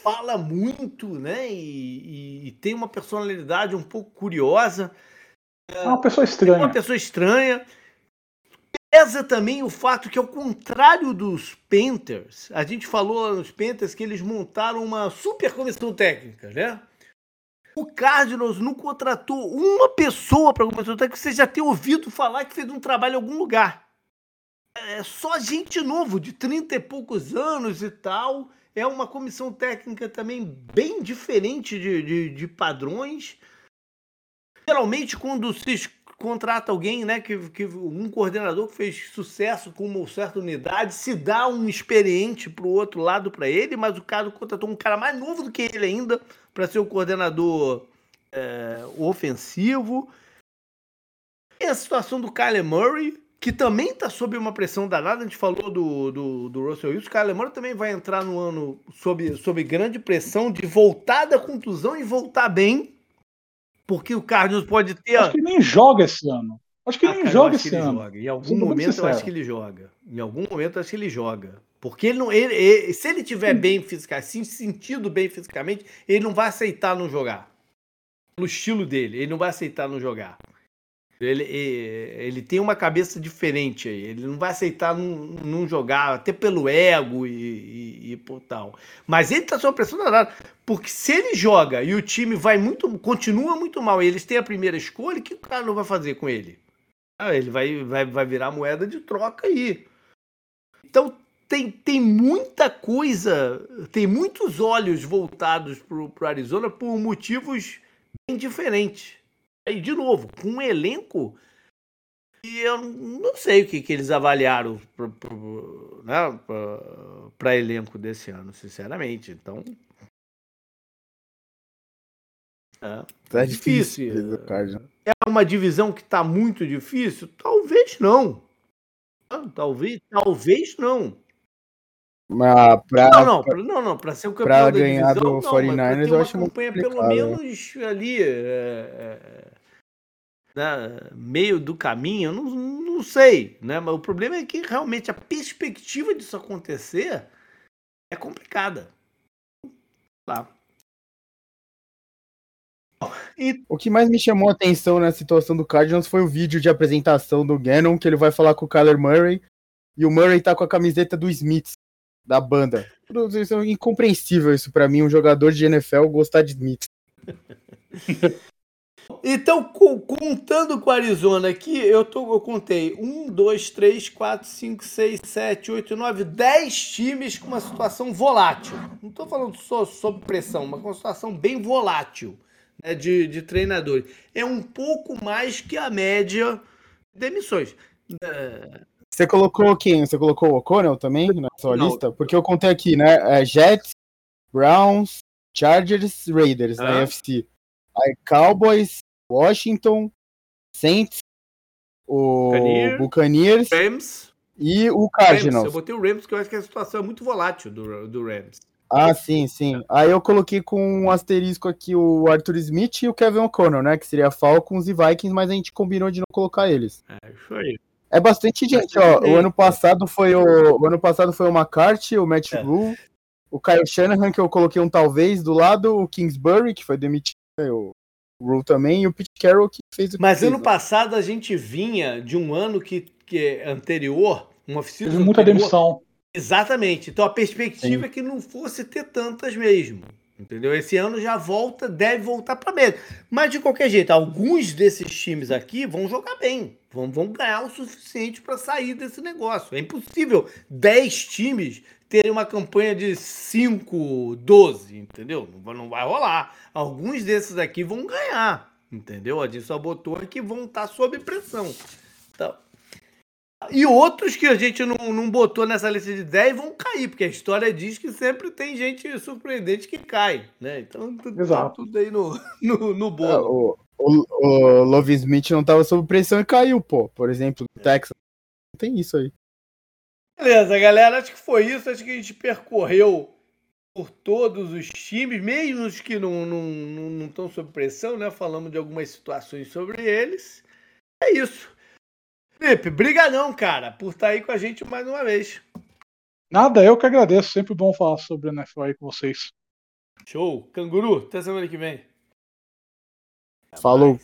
fala muito, né? E, e, e, tem uma personalidade um pouco curiosa. É uma pessoa estranha. É uma pessoa estranha. Pesa também o fato que, ao contrário dos Panthers, a gente falou nos Panthers que eles montaram uma super comissão técnica, né? O Cardinals não contratou uma pessoa para a comissão técnica que você já tem ouvido falar que fez um trabalho em algum lugar. É só gente novo, de 30 e poucos anos e tal. É uma comissão técnica também bem diferente de, de, de padrões. Geralmente, quando se contrata alguém, né, que, que um coordenador que fez sucesso com uma certa unidade, se dá um experiente para o outro lado para ele, mas o cara contratou um cara mais novo do que ele ainda para ser o coordenador é, ofensivo. E a situação do Kyler Murray, que também está sob uma pressão danada, a gente falou do, do, do Russell Wilson, o Kyler Murray também vai entrar no ano sob, sob grande pressão de voltar da contusão e voltar bem, porque o Cardinals pode ter. Acho que nem joga esse ano. Acho que ah, nem cara, joga esse ano. Joga. Em algum momento eu acho que ele joga. Em algum momento eu acho que ele joga. Porque ele não. Ele, ele se ele tiver bem fisicamente, se sentido bem fisicamente, ele não vai aceitar não jogar. Pelo estilo dele, ele não vai aceitar não jogar. Ele, ele tem uma cabeça diferente aí. Ele não vai aceitar não, não jogar, até pelo ego e, e, e por tal. Mas ele tá sob pressão danada. Porque se ele joga e o time vai muito. continua muito mal e eles têm a primeira escolha, o que o cara não vai fazer com ele? Ah, ele vai, vai, vai virar moeda de troca aí. Então tem, tem muita coisa, tem muitos olhos voltados para o Arizona por motivos bem diferentes. Aí, de novo, com um elenco e eu não sei o que, que eles avaliaram para né, elenco desse ano, sinceramente. Então. É, tá difícil. difícil. É uma divisão que está muito difícil? Talvez não. Talvez, talvez não. Mas pra, não, não, pra, não, não, para ser o campeão ganhar divisão, do 49ers, eu acho campanha pelo menos ali é, é, né, meio do caminho, eu não, não sei, né? Mas o problema é que realmente a perspectiva disso acontecer é complicada. Lá. E... O que mais me chamou a atenção na situação do Cardinals foi o vídeo de apresentação do Gannon, que ele vai falar com o Kyler Murray, e o Murray tá com a camiseta do Smith, da banda. Isso é incompreensível isso para mim, um jogador de NFL gostar de Smith. Então, contando com a Arizona aqui, eu, tô, eu contei 1, 2, 3, 4, 5, 6, 7, 8, 9, 10 times com uma situação volátil. Não estou falando só sob pressão, mas com uma situação bem volátil né, de, de treinadores. É um pouco mais que a média de demissões. É... Você colocou quem? Você colocou o O'Connell também na sua Não. lista? Porque eu contei aqui, né? É Jets, Browns, Chargers, Raiders ah. na UFC. Aí Cowboys, Washington, Saints, o Buccaneers, Buccaneers Rams e o Cardinals. Rams. Eu botei o Rams porque eu acho que a situação é muito volátil do, do Rams. Ah, sim, sim. Aí eu coloquei com um asterisco aqui o Arthur Smith e o Kevin O'Connor, né? Que seria Falcons e Vikings, mas a gente combinou de não colocar eles. É, isso aí. É bastante gente, ó. O ano passado foi o, o ano passado foi o McCarthy, o Matt é. Rule, o Kyle Shanahan, que eu coloquei um talvez do lado, o Kingsbury, que foi demitido, o Rule também, e o Pete Carroll que fez o Mas fez, ano né? passado a gente vinha de um ano que, que é anterior, uma oficina. Teve muita demissão. Exatamente. Então a perspectiva Sim. é que não fosse ter tantas mesmo. Entendeu? Esse ano já volta, deve voltar para média. Mas de qualquer jeito, alguns desses times aqui vão jogar bem. Vão, vão ganhar o suficiente para sair desse negócio. É impossível 10 times terem uma campanha de 5, 12, entendeu? Não, não vai rolar. Alguns desses aqui vão ganhar, entendeu? A gente só botou aqui vão estar tá sob pressão. Então, e outros que a gente não, não botou nessa lista de 10 vão cair, porque a história diz que sempre tem gente surpreendente que cai, né? Então tá tudo aí no, no, no bolo. É, o, o, o Smith não estava sob pressão e caiu, pô. Por exemplo, no Texas. Tem isso aí. Beleza, galera. Acho que foi isso. Acho que a gente percorreu por todos os times, mesmo os que não estão não, não, não sob pressão, né? Falamos de algumas situações sobre eles. É isso. Felipe, brigadão, cara, por estar tá aí com a gente mais uma vez. Nada, eu que agradeço. Sempre bom falar sobre a NFL aí com vocês. Show. Canguru, até semana que vem. Falou.